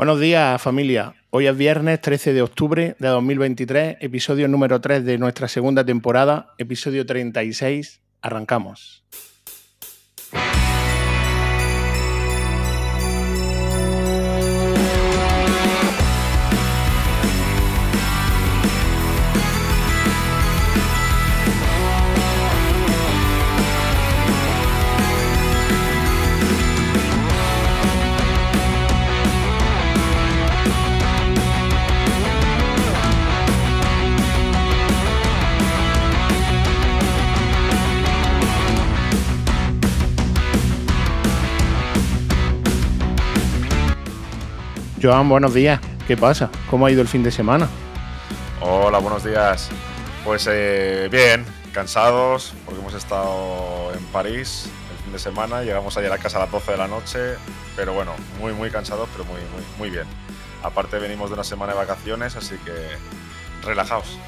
Buenos días, familia. Hoy es viernes 13 de octubre de 2023, episodio número 3 de nuestra segunda temporada, episodio 36. Arrancamos. Joan, buenos días. ¿Qué pasa? ¿Cómo ha ido el fin de semana? Hola, buenos días. Pues eh, bien, cansados porque hemos estado en París el fin de semana. Llegamos ayer a casa a las 12 de la noche, pero bueno, muy, muy cansados, pero muy, muy, muy bien. Aparte venimos de una semana de vacaciones, así que relajaos.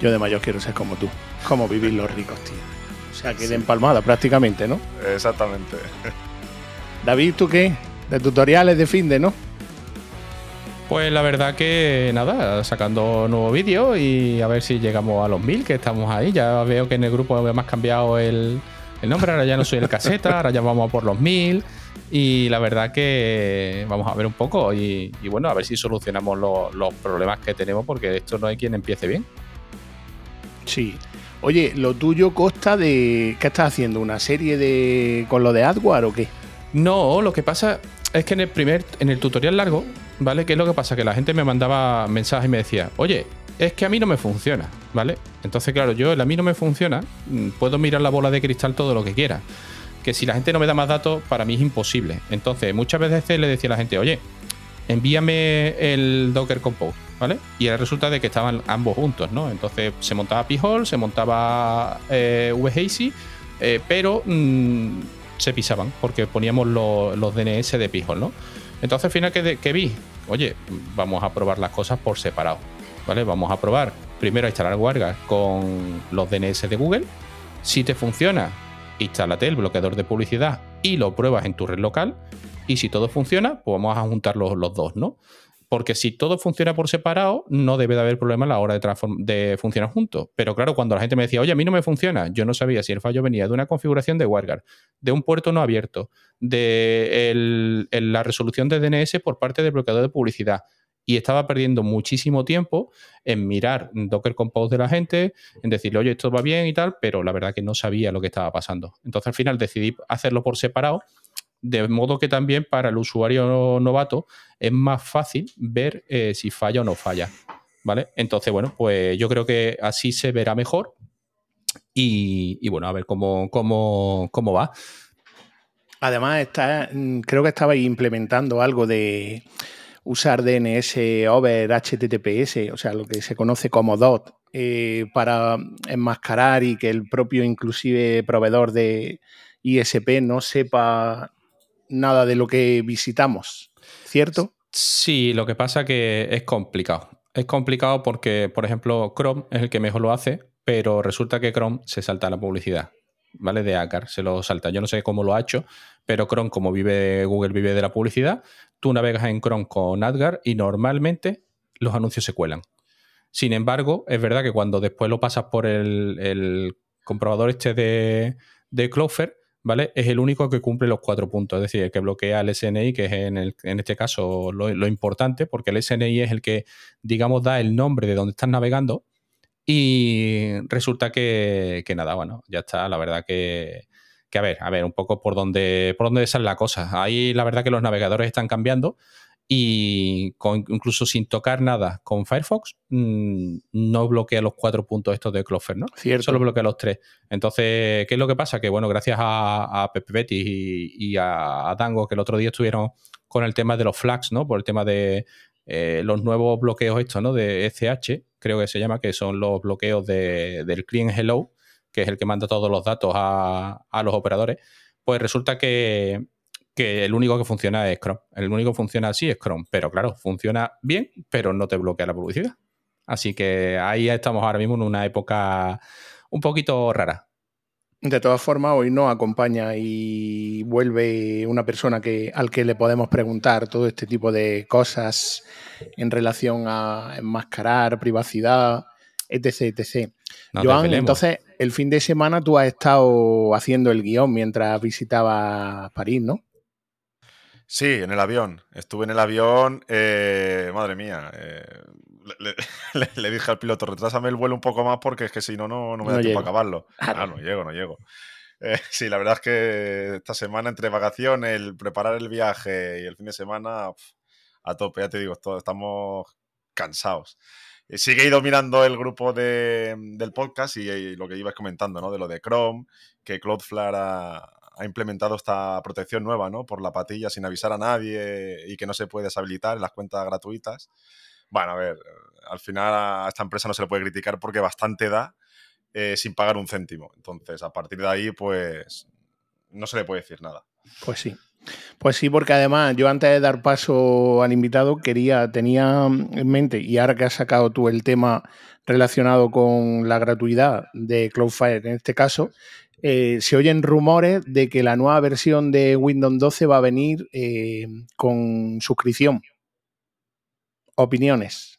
Yo de mayor quiero ser como tú. Como vivir los ricos, tío. O sea, que de empalmada prácticamente, ¿no? Exactamente. David, ¿tú qué? De tutoriales de fin de, ¿no? Pues la verdad que nada, sacando nuevo vídeo y a ver si llegamos a los mil, que estamos ahí. Ya veo que en el grupo hemos cambiado el, nombre, ahora ya no soy el caseta, ahora ya vamos a por los mil. Y la verdad que vamos a ver un poco y, bueno, a ver si solucionamos los problemas que tenemos, porque esto no hay quien empiece bien. Sí. Oye, lo tuyo consta de. ¿Qué estás haciendo? ¿Una serie de. con lo de AdWare o qué? No, lo que pasa es que en el primer, en el tutorial largo, ¿vale? ¿Qué es lo que pasa? Que la gente me mandaba mensajes y me decía, oye, es que a mí no me funciona, ¿vale? Entonces, claro, yo a mí no me funciona, mm, puedo mirar la bola de cristal todo lo que quiera. Que si la gente no me da más datos, para mí es imposible. Entonces, muchas veces le decía a la gente, oye, envíame el Docker Compose, ¿vale? Y resulta de que estaban ambos juntos, ¿no? Entonces se montaba P-Hole, se montaba eh, eh, pero mm, se pisaban porque poníamos los DNS de P-Hole, ¿no? Entonces al final, ¿qué, vi? Oye, vamos a probar las cosas por separado. ¿Vale? Vamos a probar primero a instalar WarGuard con los DNS de Google. Si te funciona, instálate el bloqueador de publicidad y lo pruebas en tu red local. Y si todo funciona, pues vamos a juntar los dos, ¿no? Porque si todo funciona por separado, no debe de haber problema a la hora de, de, funcionar juntos. Pero claro, cuando la gente me decía, oye, a mí no me funciona, yo no sabía si el fallo venía de una configuración de WarGuard, de un puerto no abierto, de la resolución de DNS por parte del bloqueador de publicidad. Y estaba perdiendo muchísimo tiempo en mirar Docker Compose de la gente, en decirle, oye, esto va bien y tal, pero la verdad que no sabía lo que estaba pasando. Entonces al final decidí hacerlo por separado de modo que también para el usuario novato es más fácil ver eh, si falla o no falla. ¿Vale? Entonces, bueno, pues yo creo que así se verá mejor. Y, bueno, a ver cómo, cómo, cómo va. Además, mm, creo que estabais implementando algo de usar DNS over HTTPS, o sea, lo que se conoce como DOT, eh, para enmascarar y que el propio inclusive proveedor de ISP no sepa nada de lo que visitamos, ¿cierto? Sí, lo que pasa que es complicado. Es complicado porque, por ejemplo, Chrome es el que mejor lo hace, pero resulta que Chrome se salta la publicidad, ¿vale? De ACAR, se lo salta. Yo no sé cómo lo ha hecho, pero Chrome, como vive Google, vive de la publicidad, tú navegas en Chrome con AdGuard y normalmente los anuncios se cuelan. Sin embargo, es verdad que cuando después lo pasas por el, comprobador este de, de ¿vale? Es el único que cumple los cuatro puntos, es decir, el que bloquea el SNI, que es en, este caso lo, importante, porque el SNI es el que, digamos, da el nombre de donde estás navegando y resulta que, que nada, bueno, ya está, la verdad que, que, a ver, a ver, un poco por dónde, por dónde sale la cosa. Ahí la verdad que los navegadores están cambiando y incluso sin tocar nada con Firefox mm, no bloquea los cuatro puntos estos de Cloudflare, ¿no? Solo bloquea los tres. Entonces, ¿qué es lo que pasa? Que bueno, gracias a, Pepe Betty y, a, Dango, que el otro día estuvieron con el tema de los flags, ¿no? Por el tema de eh, los nuevos bloqueos estos, ¿no? De SH, creo que se llama, que son los bloqueos del client hello, que es el que manda todos los datos a, a los operadores. Pues resulta que que el único que funciona es Chrome. El único que funciona así es Chrome. Pero claro, funciona bien, pero no te bloquea la publicidad. Así que ahí estamos ahora mismo en una época un poquito rara. De todas formas, hoy nos acompaña y vuelve una persona que, al que le podemos preguntar todo este tipo de cosas en relación a enmascarar, privacidad, etc. etc. Joan, entonces, el fin de semana tú has estado haciendo el guion mientras visitabas París, ¿no? Sí, en el avión. Estuve en el avión, eh, madre mía. Eh, le, dije al piloto, retrásame el vuelo un poco más porque es que si no, no, me da tiempo a acabarlo. Ah, no llego, no llego. Eh, sí, la verdad es que esta semana entre vacaciones, el preparar el viaje y el fin de semana, a tope, ya te digo, estamos cansados. Sí que he ido mirando el grupo del podcast y, lo que ibas comentando, ¿no? De lo de Chrome, que Cloudflare ha, ha implementado esta protección nueva, ¿no? Por la patilla sin avisar a nadie y que no se puede deshabilitar en las cuentas gratuitas. Bueno, a ver, al final a esta empresa no se le puede criticar porque bastante da eh, sin pagar un céntimo. Entonces, a partir de ahí, pues no se le puede decir nada. Pues sí. Pues sí, porque además yo antes de dar paso al invitado quería, tenía en mente, y ahora que has sacado tú el tema relacionado con la gratuidad de Cloudflare en este caso, eh, se oyen rumores de que la nueva versión de Windows 12 va a venir eh, con suscripción. Opiniones.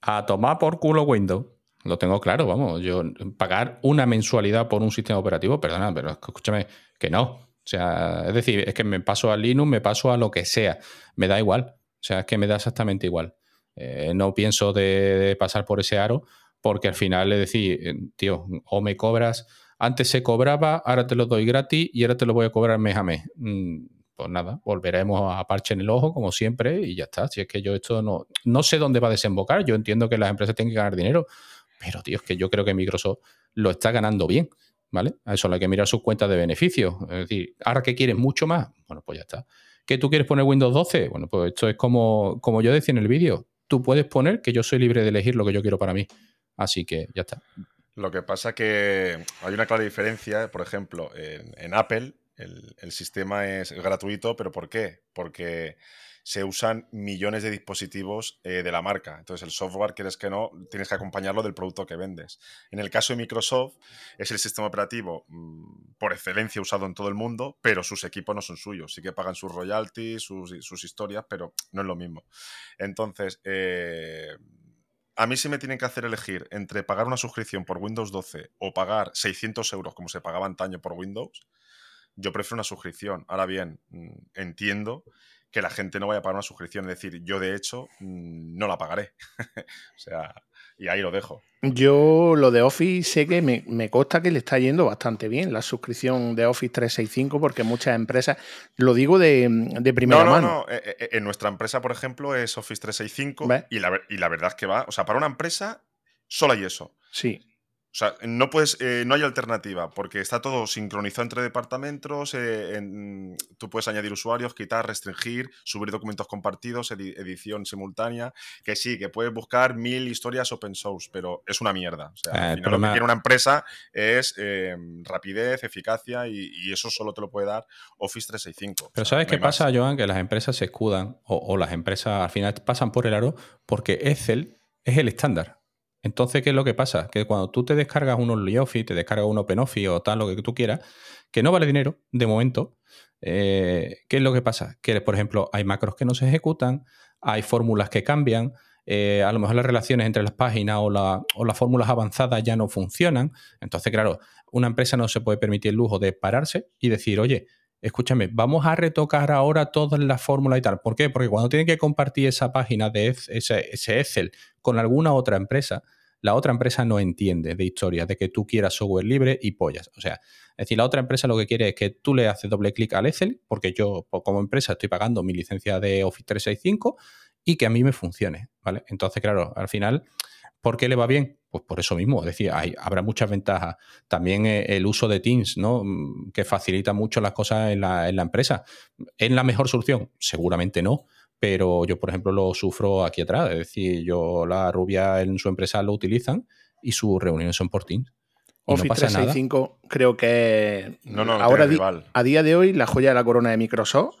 A tomar por culo Windows. Lo tengo claro, vamos. Yo pagar una mensualidad por un sistema operativo, perdona, pero escúchame, que no. O sea, es decir, es que me paso a Linux, me paso a lo que sea. Me da igual. O sea, es que me da exactamente igual. Eh, no pienso de, pasar por ese aro porque al final es decir, tío, o me cobras antes se cobraba, ahora te lo doy gratis y ahora te lo voy a cobrar mes a mes. Mm, pues nada, volveremos a parche en el ojo como siempre y ya está. Si es que yo esto no, no sé dónde va a desembocar, yo entiendo que las empresas tienen que ganar dinero, pero tío, es que yo creo que Microsoft lo está ganando bien, ¿vale? A eso hay que mirar sus cuentas de beneficios. Es decir, ahora que quieres mucho más, bueno, pues ya está. ¿Que tú quieres poner Windows 12? Bueno, pues esto es como, como yo decía en el vídeo. Tú puedes poner que yo soy libre de elegir lo que yo quiero para mí. Así que ya está. Lo que pasa que hay una clara diferencia, por ejemplo, en, Apple el, sistema es gratuito, pero ¿por qué? Porque se usan millones de dispositivos eh, de la marca. Entonces el software, quieres que no, tienes que acompañarlo del producto que vendes. En el caso de Microsoft, es el sistema operativo mm, por excelencia usado en todo el mundo, pero sus equipos no son suyos. Sí que pagan sus royalties, sus, sus historias, pero no es lo mismo. Entonces, eh, a mí sí me tienen que hacer elegir entre pagar una suscripción por Windows 12 o pagar 600 euros como se pagaba antaño por Windows, yo prefiero una suscripción. Ahora bien, mm, entiendo que la gente no vaya a pagar una suscripción. Es decir, yo de hecho mm, no la pagaré. o sea, y ahí lo dejo. Yo lo de Office sé que me, me, consta que le está yendo bastante bien la suscripción de Office 365 porque muchas empresas, lo digo de, de primera mano. No, no, eh, eh, en nuestra empresa, por ejemplo, es Office 365 y la, y la verdad es que va, o sea, para una empresa solo hay eso. Sí. O sea, no, puedes, eh, no hay alternativa, porque está todo sincronizado entre departamentos, eh, tú puedes añadir usuarios, quitar, restringir, subir documentos compartidos, edición simultánea, que sí, que puedes buscar mil historias open source, pero es una mierda. O sea, eh, lo que quiere una empresa es rapidez, eficacia y, eso solo te lo puede dar Office 365. Pero ¿sabes qué pasa, Joan? Que las empresas se escudan, o, o las empresas al final pasan por el aro, porque Excel es el estándar. Entonces, ¿qué es lo que pasa? Que cuando tú te descargas un OnlyOffice, te descargas un OpenOffice o tal, lo que tú quieras, que no vale dinero de momento, eh, ¿qué es lo que pasa? Que, por ejemplo, hay macros que no se ejecutan, hay fórmulas que cambian, eh, a lo mejor las relaciones entre las páginas o, o, las fórmulas avanzadas ya no funcionan. Entonces, claro, una empresa no se puede permitir el lujo de pararse y decir, oye, escúchame, vamos a retocar ahora todas las fórmulas y tal. ¿Por qué? Porque cuando tienen que compartir esa página de ese, Excel con alguna otra empresa, la otra empresa no entiende de historia, de que tú quieras software libre y pollas. O sea, es decir, la otra empresa lo que quiere es que tú le haces doble clic al Excel, porque yo como empresa estoy pagando mi licencia de Office 365 y que a mí me funcione, ¿vale? Entonces, claro, al final ¿Por qué le va bien? Pues por eso mismo, es decir, hay, habrá muchas ventajas. También eh, el uso de Teams, ¿no? Mm, que facilita mucho las cosas en la, empresa. ¿Es la mejor solución? Seguramente no, pero yo, por ejemplo, lo sufro aquí atrás. Es decir, yo, la rubia en su empresa lo utilizan y sus reuniones son por Teams. Office no 365 creo que no, no, ahora a día de hoy la joya de la corona de Microsoft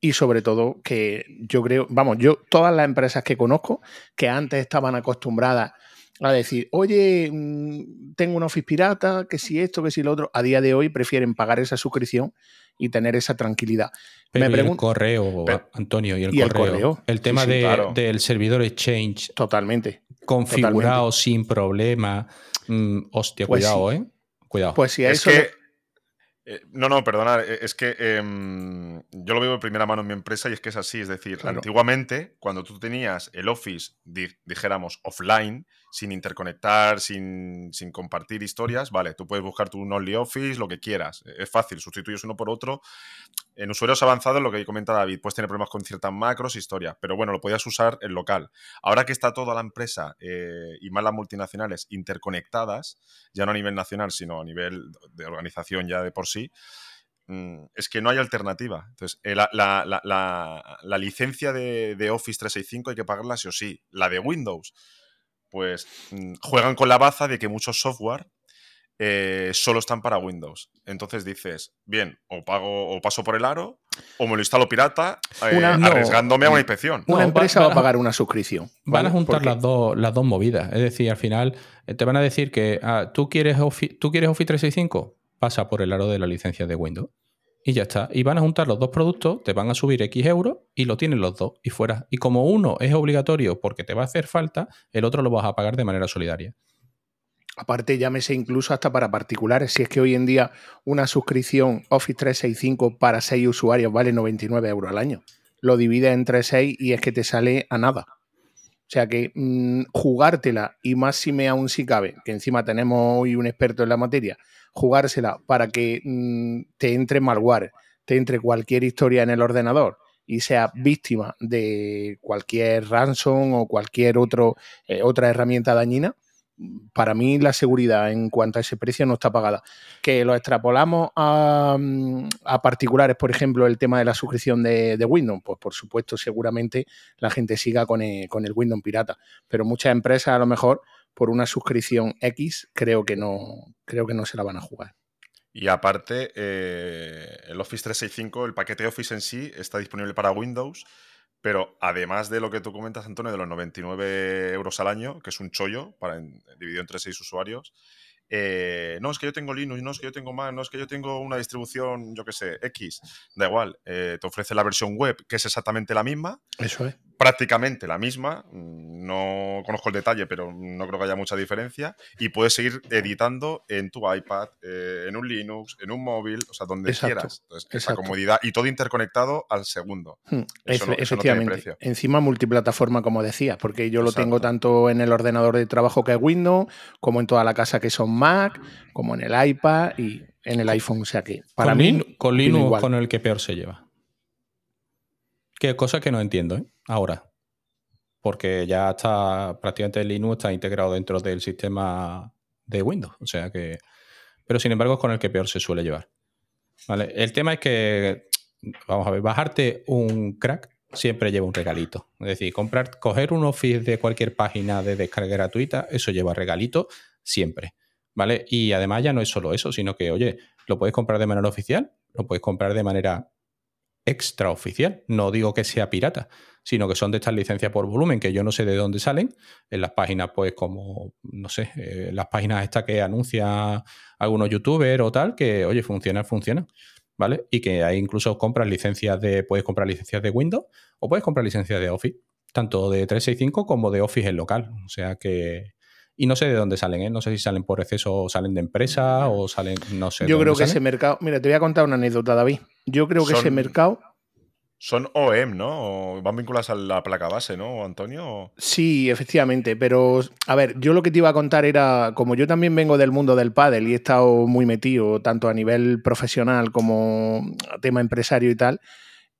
y sobre todo que yo creo, vamos, yo todas las empresas que conozco que antes estaban acostumbradas a decir, oye, mm, tengo un Office pirata, que si esto, que si lo otro. A día de hoy prefieren pagar esa suscripción y tener esa tranquilidad. Pero Me el correo, Antonio, y el, correo. el tema del servidor Exchange. Totalmente. Configurado sin problema. Mm, hostia, pues cuidado, ¿eh? Cuidado. Pues si a es eso. Eh, no, no, perdonad, eh, es que em, yo lo veo de primera mano en mi empresa y es que es así. Es decir, antiguamente, cuando tú tenías el Office, dijéramos, offline, sin interconectar, sin, sin, compartir historias, vale, tú puedes buscar tu OnlyOffice, lo que quieras. E, es fácil, sustituyes uno por otro. En usuarios avanzados, lo que comenta David, puedes tener problemas con ciertas macros, historias, pero bueno, lo podías usar en local. Ahora que está toda la empresa eh, y más las multinacionales interconectadas, ya no a nivel nacional, sino a nivel de organización ya de por sí, mm, es que no hay alternativa. Entonces, eh, la, la, licencia de, de, Office 365 hay que pagarla sí o sí. La de Windows, pues mm, juegan con la baza de que muchos software eh, solo están para Windows. Entonces dices, bien, o pago o paso por el aro, o me lo instalo pirata, eh, arriesgándome a una inspección. Una empresa va, a pagar una suscripción. Van a juntar las dos, las dos movidas. Es decir, al final eh, te van a decir que ah, ¿tú, quieres ¿tú quieres Office 365? Pasa por el aro de la licencia de Windows. Y ya está. Y van a juntar los dos productos, te van a subir X euros y lo tienen los dos y fuera. Y como uno es obligatorio porque te va a hacer falta, el otro lo vas a pagar de manera solidaria. Aparte, llámese incluso hasta para particulares. Si es que hoy en día una suscripción Office 365 para 6 usuarios vale 99 euros al año. Lo divide entre 6 y es que te sale a nada. O sea que mm, jugártela, y más si me aún si cabe, que encima tenemos hoy un experto en la materia, jugársela para que mm, te entre malware, te entre cualquier historia en el ordenador y sea víctima de cualquier ransom o cualquier otro, eh, otra herramienta dañina, para mí la seguridad en cuanto a ese precio no está pagada. Que lo extrapolamos a, mm, particulares, por ejemplo, el tema de la suscripción de, Windows, pues por supuesto, seguramente la gente siga con el, con el Windows pirata. Pero muchas empresas a lo mejor por una suscripción X creo que no, creo que no se la van a jugar. Y aparte, eh, el Office 365, el paquete Office en sí, está disponible para Windows pero además de lo que tú comentas, Antonio, de los 99 euros al año, que es un chollo para dividido entre seis usuarios, eh, no, es que yo tengo Linux, no es que yo tengo Mac, no es que yo tengo una distribución, yo qué sé, X, da igual, eh, te ofrece la versión web, que es exactamente la misma. Eso es prácticamente la misma, no conozco el detalle, pero no creo que haya mucha diferencia, y puedes seguir editando en tu iPad, eh, en un Linux, en un móvil, o sea, donde quieras. esa comodidad y todo interconectado al segundo. Hmm, efectivamente. Encima multiplataforma, como decías, porque yo lo tengo tanto en el ordenador de trabajo que es Windows, como en toda la casa que son Mac, como en el iPad y en el iPhone. O sea que para mí. con Linux con el que peor se lleva. Qué cosa que no entiendo, ¿eh? Ahora. Porque ya está prácticamente Linux está integrado dentro del sistema de Windows. O sea que. Pero sin embargo es con el que peor se suele llevar. ¿Vale? El tema es que. Vamos a ver, bajarte un crack siempre lleva un regalito. Es decir, comprar, coger un Office de cualquier página de descarga gratuita, eso lleva regalito siempre. ¿Vale? Y además ya no es solo eso, sino que, oye, lo puedes comprar de manera oficial, lo puedes comprar de manera extraoficial. No digo que sea pirata, sino que son de estas licencias por volumen que yo no sé de dónde salen. En las páginas, pues, como, no sé, eh, las páginas estas que anuncia algunos youtubers o tal, que, oye, funciona, funciona. ¿Vale? Y que hay incluso compras licencias de, puedes comprar licencias de Windows o puedes comprar licencias de Office, tanto de 365 como de Office en local. O sea que, y no sé de dónde salen, ¿eh? No sé si salen por exceso o salen de empresa o salen, no sé. Yo creo que ese mercado, mira, te voy a contar una anécdota, David. Yo creo que ese mercado son OEM, ¿no? van vinculadas a la placa base, ¿no, Antonio? Sí, efectivamente, pero a ver, yo lo que te iba a contar era, como yo también vengo del mundo del pádel y he estado muy metido, tanto a nivel profesional como a tema empresario y tal,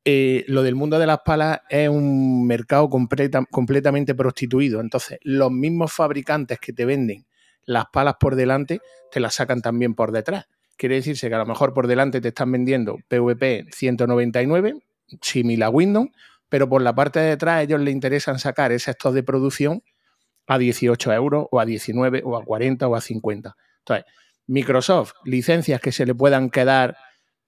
eh, lo del mundo de las palas es un mercado completamente prostituido. Entonces, los mismos fabricantes que te venden las palas por delante, te las sacan también por detrás. Quiere decirse que a lo mejor por delante te están vendiendo PVP 199 similar a Windows, pero por la parte de detrás ellos les interesan sacar ese stock de producción a 18 euros o a 19 o a 40 o a 50. Entonces, Microsoft, licencias que se le puedan quedar,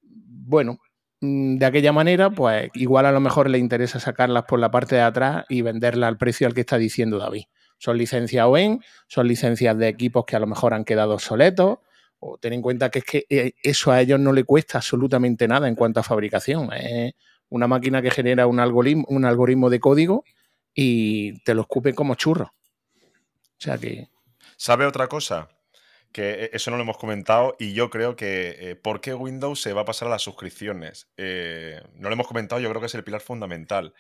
bueno, mm, de aquella manera, pues igual a lo mejor le interesa sacarlas por la parte de atrás y venderlas al precio al que está diciendo David. Son licencias OEM, son licencias de equipos que a lo mejor han quedado obsoletos, o ten en cuenta que es que eh, eso a ellos no le cuesta absolutamente nada en cuanto a fabricación. Es una máquina que genera un algoritmo, un algoritmo de código y te lo escupe como churro. O sea que. ¿Sabe otra cosa? Que e, eso no lo hemos comentado y yo creo que eh, por qué Windows se va a pasar a las suscripciones. Eh, no lo hemos comentado, yo creo que es el pilar fundamental.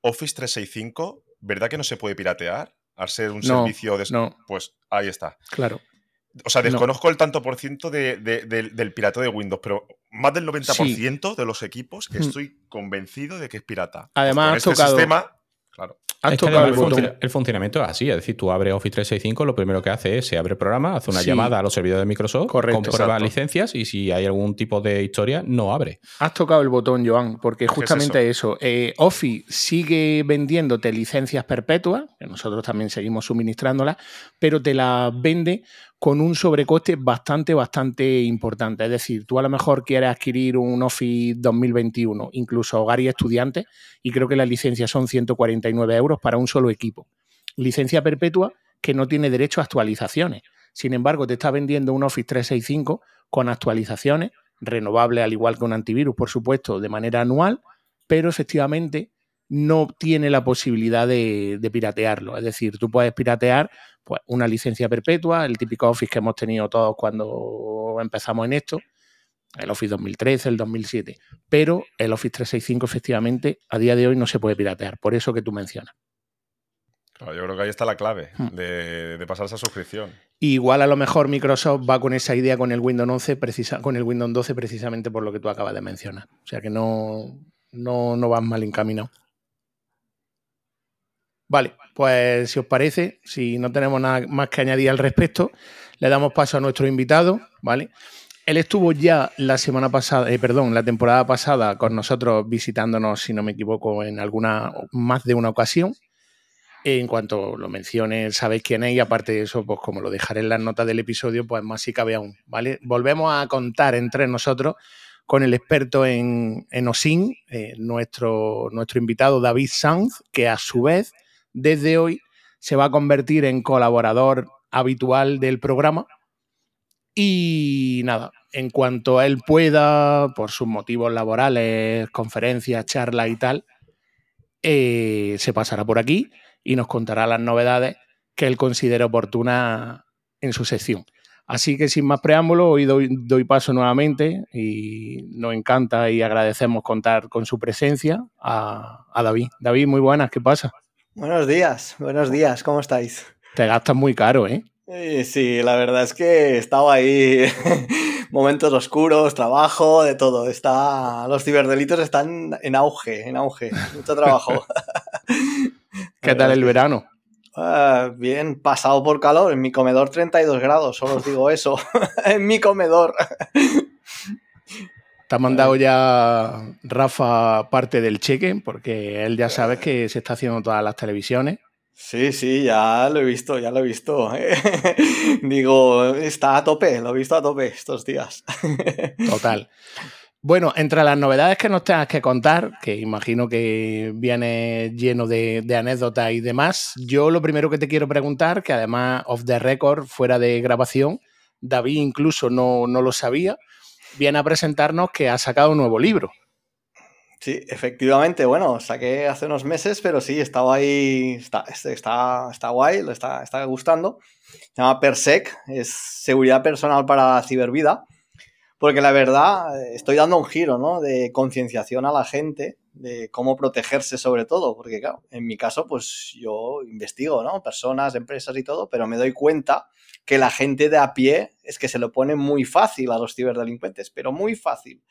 Office 365, ¿verdad que no se puede piratear? Al ser un servicio de... No. Pues ahí está. Claro. O sea, desconozco el tanto por ciento de, del pirata de Windows, pero más del 90% de los equipos hmm. estoy convencido de que es pirata. Además, este sistema, claro. el, funcionamiento es así, es decir, tú abres Office 365, lo primero que hace es se abre el programa, hace una llamada a los servidores de Microsoft, comprueba licencias y si hay algún tipo de historia, no abre. Has tocado el botón, Joan, porque justamente eso, eh, Office sigue vendiéndote licencias perpetuas, que nosotros también seguimos suministrándolas, pero te las vende con un sobrecoste bastante, bastante importante. Es decir, tú a lo mejor quieres adquirir un Office 2021, incluso hogar y estudiante, y creo que las licencias son 149 euros para un solo equipo. Licencia perpetua que no tiene derecho a actualizaciones. Sin embargo, te está vendiendo un Office 365 con actualizaciones, renovable al igual que un antivirus, por supuesto, de manera anual, pero efectivamente no tiene la posibilidad de, piratearlo. Es decir, tú puedes piratear pues, una licencia perpetua, el típico Office que hemos tenido todos cuando empezamos en esto, el Office 2013, el 2007, pero el Office 365 efectivamente a día de hoy no se puede piratear, por eso que tú mencionas. Claro, yo creo que ahí está la clave hmm. de, pasar esa suscripción. Igual a lo mejor Microsoft va con esa idea con el Windows 11, precisa, con el Windows 12 precisamente por lo que tú acabas de mencionar. O sea que no, no, no vas mal encaminado. Vale, pues si os parece, si no tenemos nada más que añadir al respecto, le damos paso a nuestro invitado, ¿vale? Él estuvo ya la semana pasada, eh, perdón, la temporada pasada con nosotros visitándonos, si no me equivoco, en alguna, más de una ocasión. En cuanto lo mencione, sabéis quién es y aparte de eso, pues como lo dejaré en las notas del episodio, pues más si cabe aún, ¿vale? Volvemos a contar entre nosotros con el experto en, en OSIN, eh, nuestro, nuestro invitado David Sanz, que a su vez desde hoy se va a convertir en colaborador habitual del programa. Y nada, en cuanto a él pueda, por sus motivos laborales, conferencias, charlas y tal, eh, se pasará por aquí y nos contará las novedades que él considera oportunas en su sección. Así que sin más preámbulo, hoy doy, paso nuevamente y nos encanta y agradecemos contar con su presencia a, a David. David, muy buenas, ¿qué pasa? Buenos días, buenos días, ¿cómo estáis? Te gastas muy caro, ¿eh? Sí, la verdad es que he estado ahí momentos oscuros, trabajo, de todo. Está, los ciberdelitos están en auge, en auge, mucho trabajo. ¿Qué tal el verano? Ah, bien, pasado por calor, en mi comedor 32 grados, solo os digo eso, en mi comedor. Te ha mandado ya Rafa parte del cheque, porque él ya sabe que se está haciendo todas las televisiones. Sí, sí, ya lo he visto, ya lo he visto. Digo, está a tope, lo he visto a tope estos días. Total. Bueno, entre las novedades que nos tengas que contar, que imagino que viene lleno de, anécdotas y demás, yo lo primero que te quiero preguntar, que además of the record, fuera de grabación, David incluso no, no lo sabía, viene a presentarnos que ha sacado un nuevo libro. Sí, efectivamente, bueno, saqué hace unos meses, pero sí, estaba ahí, está, está, está guay, le está, está gustando. Se llama PERSEC, es seguridad personal para cibervida, porque la verdad estoy dando un giro, ¿no? De concienciación a la gente de cómo protegerse sobre todo, porque claro, en mi caso, pues yo investigo, ¿no? Personas, empresas y todo, pero me doy cuenta que la gente de a pie es que se lo pone muy fácil a los ciberdelincuentes, pero muy fácil.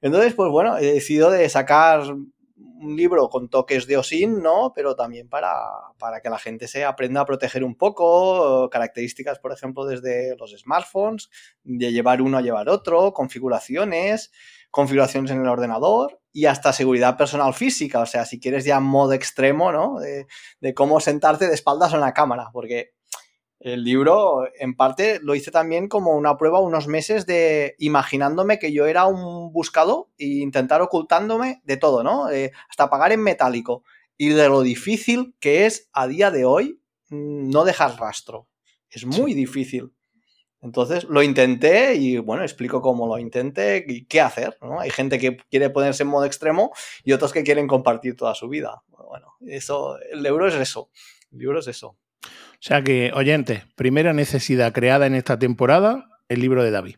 Entonces, pues bueno, he decidido de sacar un libro con toques de OSIN, ¿no? Pero también para, para, que la gente se aprenda a proteger un poco, características, por ejemplo, desde los smartphones, de llevar uno a llevar otro, configuraciones, configuraciones en el ordenador y hasta seguridad personal física, o sea, si quieres ya modo extremo, ¿no? De, de cómo sentarte de espaldas en la cámara, porque el libro, en parte, lo hice también como una prueba unos meses de imaginándome que yo era un buscado e intentar ocultándome de todo, ¿no? hasta pagar en metálico. Y de lo difícil que es a día de hoy mm, no dejar rastro. Es muy difícil. Entonces lo intenté y bueno, explico cómo lo intenté y qué hacer. ¿no? Hay gente que quiere ponerse en modo extremo y otros que quieren compartir toda su vida. Bueno, eso, el euro es eso. El libro es eso. O sea que, oyentes, primera necesidad creada en esta temporada, el libro de David.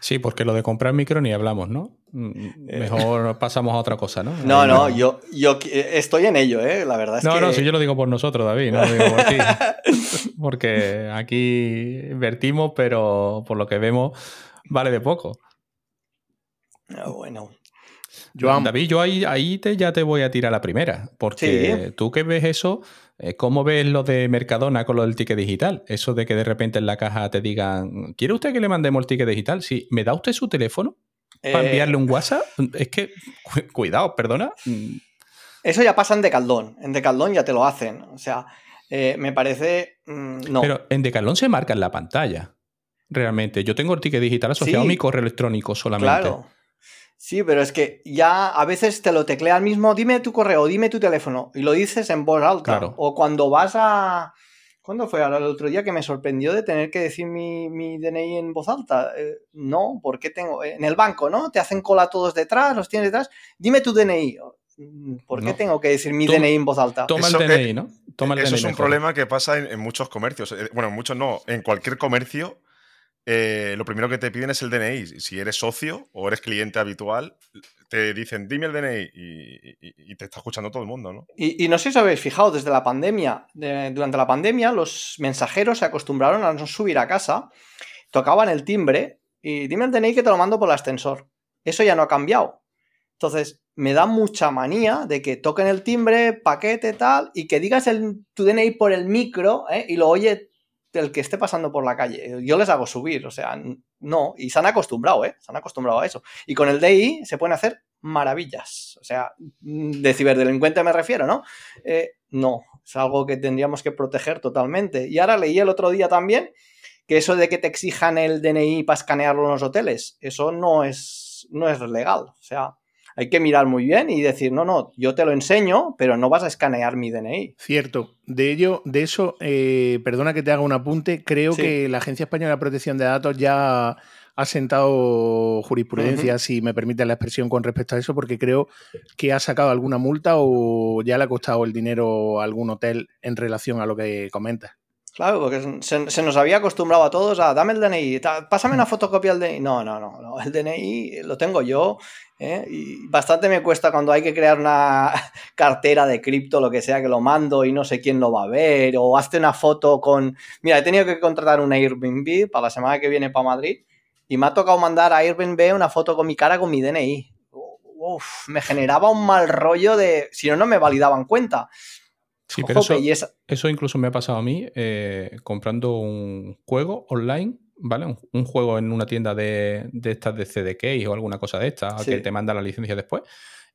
Sí, porque lo de comprar micro ni hablamos, ¿no? Mm, eh. Mejor pasamos a otra cosa, ¿no? No, no, yo, yo estoy en ello, ¿eh? La verdad es no, que... No, no, si yo lo digo por nosotros, David, no lo digo por ti. porque aquí invertimos, pero por lo que vemos vale de poco. Ah, bueno. David, yo ahí, ahí te, ya te voy a tirar la primera, porque tú que ves eso, eh, ¿cómo ves lo de Mercadona con lo del ticket digital? Eso de que de repente en la caja te digan, ¿quiere usted que le mandemos el ticket digital? Si me da usted su teléfono para eh, enviarle un WhatsApp, es que, cuidado, perdona. Mm. Eso ya pasa en Decaldón, en Decaldón ya te lo hacen, o sea, eh, me parece... Mm, no. Pero en Decaldón se marca en la pantalla, realmente. Yo tengo el ticket digital asociado a mi correo electrónico solamente. Claro. Sí, pero es que ya a veces te lo teclea al mismo, dime tu correo, dime tu teléfono, y lo dices en voz alta. O cuando vas a. ¿Cuándo fue? Ahora el otro día que me sorprendió de tener que decir mi, DNI en voz alta. Eh, no, porque tengo. En el banco, ¿no? Te hacen cola todos detrás, los tienes detrás. Dime tu DNI. ¿Por qué tengo que decir mi DNI en voz alta? Toma el DNI, ¿no? Toma el eso es un problema que pasa en, en, muchos comercios. Eh, bueno, en muchos no. En cualquier comercio eh, lo primero que te piden es el DNI. Si eres socio o eres cliente habitual, te dicen, dime el DNI y, te está escuchando todo el mundo, ¿no? Y, no sé si habéis fijado, desde la pandemia, durante la pandemia, los mensajeros se acostumbraron a no subir a casa, tocaban el timbre y dime el DNI que te lo mando por el ascensor. Eso ya no ha cambiado. Entonces, me da mucha manía de que toquen el timbre, paquete, tal, y que digas el, tu DNI por el micro ¿eh? y lo oye el que esté pasando por la calle. Yo les hago subir, o sea, no. Y se han acostumbrado, ¿eh? Se han acostumbrado a eso. Y con el DI se pueden hacer maravillas. O sea, de ciberdelincuente me refiero, ¿no? Eh, no, es algo que tendríamos que proteger totalmente. Y ahora leí el otro día también que eso de que te exijan el DNI para escanearlo en los hoteles, eso no es, no es legal. O sea, hay que mirar muy bien y decir, no, no, yo te lo enseño, pero no vas a escanear mi DNI. Cierto. De ello, de eso, eh, perdona que te haga un apunte, creo que la Agencia Española de Protección de Datos ya ha sentado jurisprudencia, si me permite la expresión con respecto a eso, porque creo que ha sacado alguna multa o ya le ha costado el dinero a algún hotel en relación a lo que comentas. Claro, porque se, nos había acostumbrado a todos a dame el DNI, pásame una fotocopia del DNI. No, no, no, no, el DNI lo tengo yo ¿eh? y bastante me cuesta cuando hay que crear una cartera de cripto, lo que sea, que lo mando y no sé quién lo va a ver, o hazte una foto con... Mira, he tenido que contratar un Airbnb para la semana que viene para Madrid y me ha tocado mandar a Airbnb una foto con mi cara con mi DNI. Uf, me generaba un mal rollo de... Si no, no me validaban cuenta. Sí, pero eso, incluso me ha pasado a mí eh, comprando un juego online, ¿vale? Un, juego en una tienda de, estas de CDK o alguna cosa de estas, que te manda la licencia después.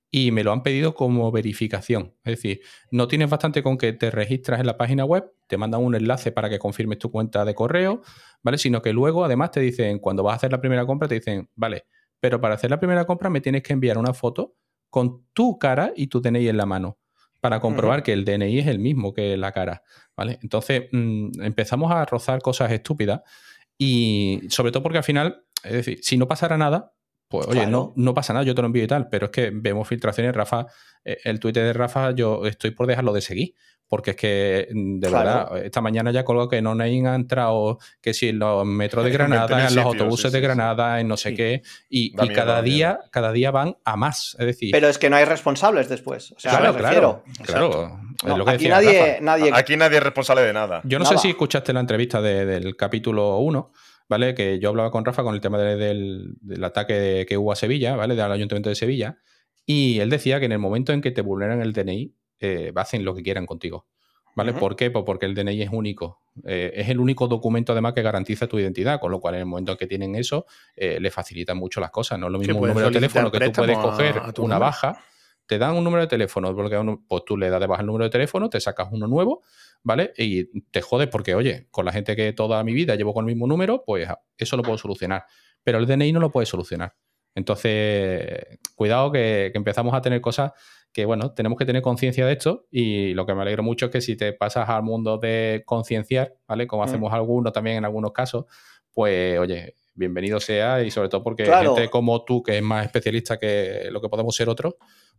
Y me lo han pedido como verificación. Es decir, no tienes bastante con que te registras en la página web, te mandan un enlace para que confirmes tu cuenta de correo, ¿vale? Sino que luego además te dicen, cuando vas a hacer la primera compra, te dicen, vale, pero para hacer la primera compra me tienes que enviar una foto con tu cara y tu DNI en la mano para comprobar que el DNI es el mismo que la cara, ¿vale? Entonces mm, empezamos a rozar cosas estúpidas y sobre todo porque al final, es decir, si no pasara nada, pues oye, no, no pasa nada, yo te lo envío y tal, pero es que vemos filtraciones, Rafa, eh, el Twitter de Rafa, yo estoy por dejarlo de seguir, porque es que, mm, de verdad, esta mañana ya colgó que no han entrado, que si en los metros de Granada, en los autobuses de Granada, en no sé qué, y, cada día, cada día van a más. Es decir. Pero es que no hay responsables después. O sea, claro, claro, claro. aquí, nadie, nadie, aquí nadie es responsable de nada. Yo no sé si escuchaste la entrevista del capítulo 1. ¿Vale? Que yo hablaba con Rafa con el tema del, del, ataque que hubo a Sevilla, ¿vale? Del Ayuntamiento de Sevilla. Y él decía que en el momento en que te vulneran el DNI, eh, hacen lo que quieran contigo. ¿Vale? ¿Por qué? Pues porque el DNI es único. Eh, es el único documento además que garantiza tu identidad, con lo cual en el momento en que tienen eso, eh, le facilita mucho las cosas. No es lo mismo un número de teléfono que tú puedes coger una baja, te dan un número de teléfono, porque pues tú le das de baja el número de teléfono, te sacas uno nuevo, ¿vale? Y te jodes porque, oye, con la gente que toda mi vida llevo con el mismo número, pues eso lo puedo solucionar. Pero el DNI no lo puede solucionar. Entonces, cuidado que empezamos a tener cosas que, bueno, tenemos que tener conciencia de esto y lo que me alegro mucho es que si te pasas al mundo de concienciar, ¿vale? Como mm. hacemos algunos también en algunos casos, pues, oye, bienvenido sea y sobre todo porque gente como tú, que es más especialista que lo que podemos ser otros,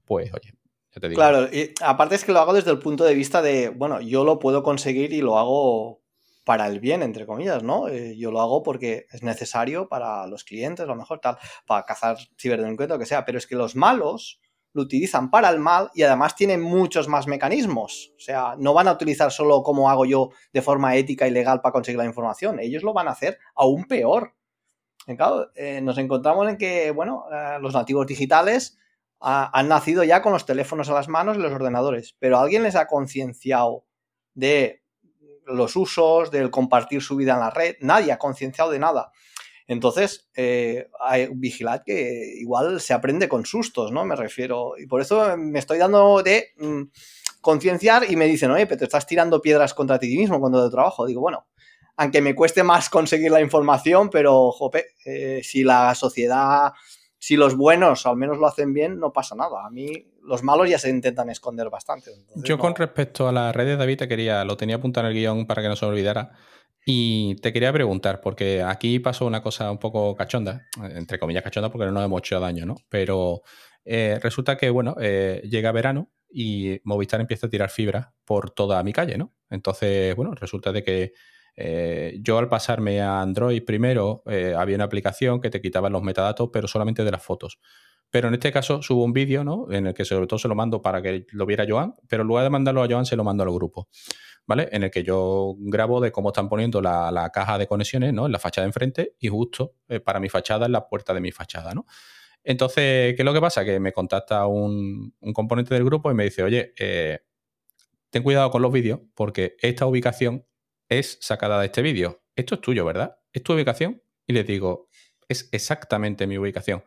pues, oye, ya te digo. Claro, y aparte es que lo hago desde el punto de vista de, bueno, yo lo puedo conseguir y lo hago para el bien, entre comillas, ¿no? Eh, yo lo hago porque es necesario para los clientes, a lo mejor tal, para cazar ciberdelincuentes, lo que sea, pero es que los malos lo utilizan para el mal y además tienen muchos más mecanismos. O sea, no van a utilizar solo como hago yo de forma ética y legal para conseguir la información, ellos lo van a hacer aún peor. Eh, nos encontramos en que, bueno, eh, los nativos digitales han nacido ya con los teléfonos a las manos y los ordenadores, pero alguien les ha concienciado de los usos, del compartir su vida en la red, nadie ha concienciado de nada. Entonces, eh, vigilad que igual se aprende con sustos, ¿no? Me refiero. Y por eso me estoy dando de mm, concienciar y me dicen, oye, pero te estás tirando piedras contra ti mismo cuando de trabajo. Digo, bueno, aunque me cueste más conseguir la información, pero, jope, eh, si la sociedad si los buenos al menos lo hacen bien, no pasa nada. A mí los malos ya se intentan esconder bastante. Yo con respecto a las redes, David, te quería, lo tenía apuntado en el guion para que no se olvidara. Y te quería preguntar, porque aquí pasó una cosa un poco cachonda, entre comillas cachonda, porque no nos hemos hecho daño, ¿no? Pero eh, resulta que, bueno, eh, llega verano y Movistar empieza a tirar fibra por toda mi calle, ¿no? Entonces, bueno, resulta de que eh, yo al pasarme a Android primero, había una aplicación que te quitaba los metadatos, pero solamente de las fotos. Pero en este caso subo un vídeo, ¿no? En el que sobre todo se lo mando para que lo viera Joan, pero en lugar de mandarlo a Joan, se lo mando al grupo. ¿Vale? En el que yo grabo de cómo están poniendo la, caja de conexiones, ¿no? En la fachada de enfrente y justo eh, para mi fachada en la puerta de mi fachada, ¿no? Entonces, ¿qué es lo que pasa? Que me contacta un, un componente del grupo y me dice, oye, ten cuidado con los vídeos porque esta ubicación es sacada de este vídeo. Esto es tuyo, ¿verdad? ¿Es tu ubicación? Y les digo, es exactamente mi ubicación.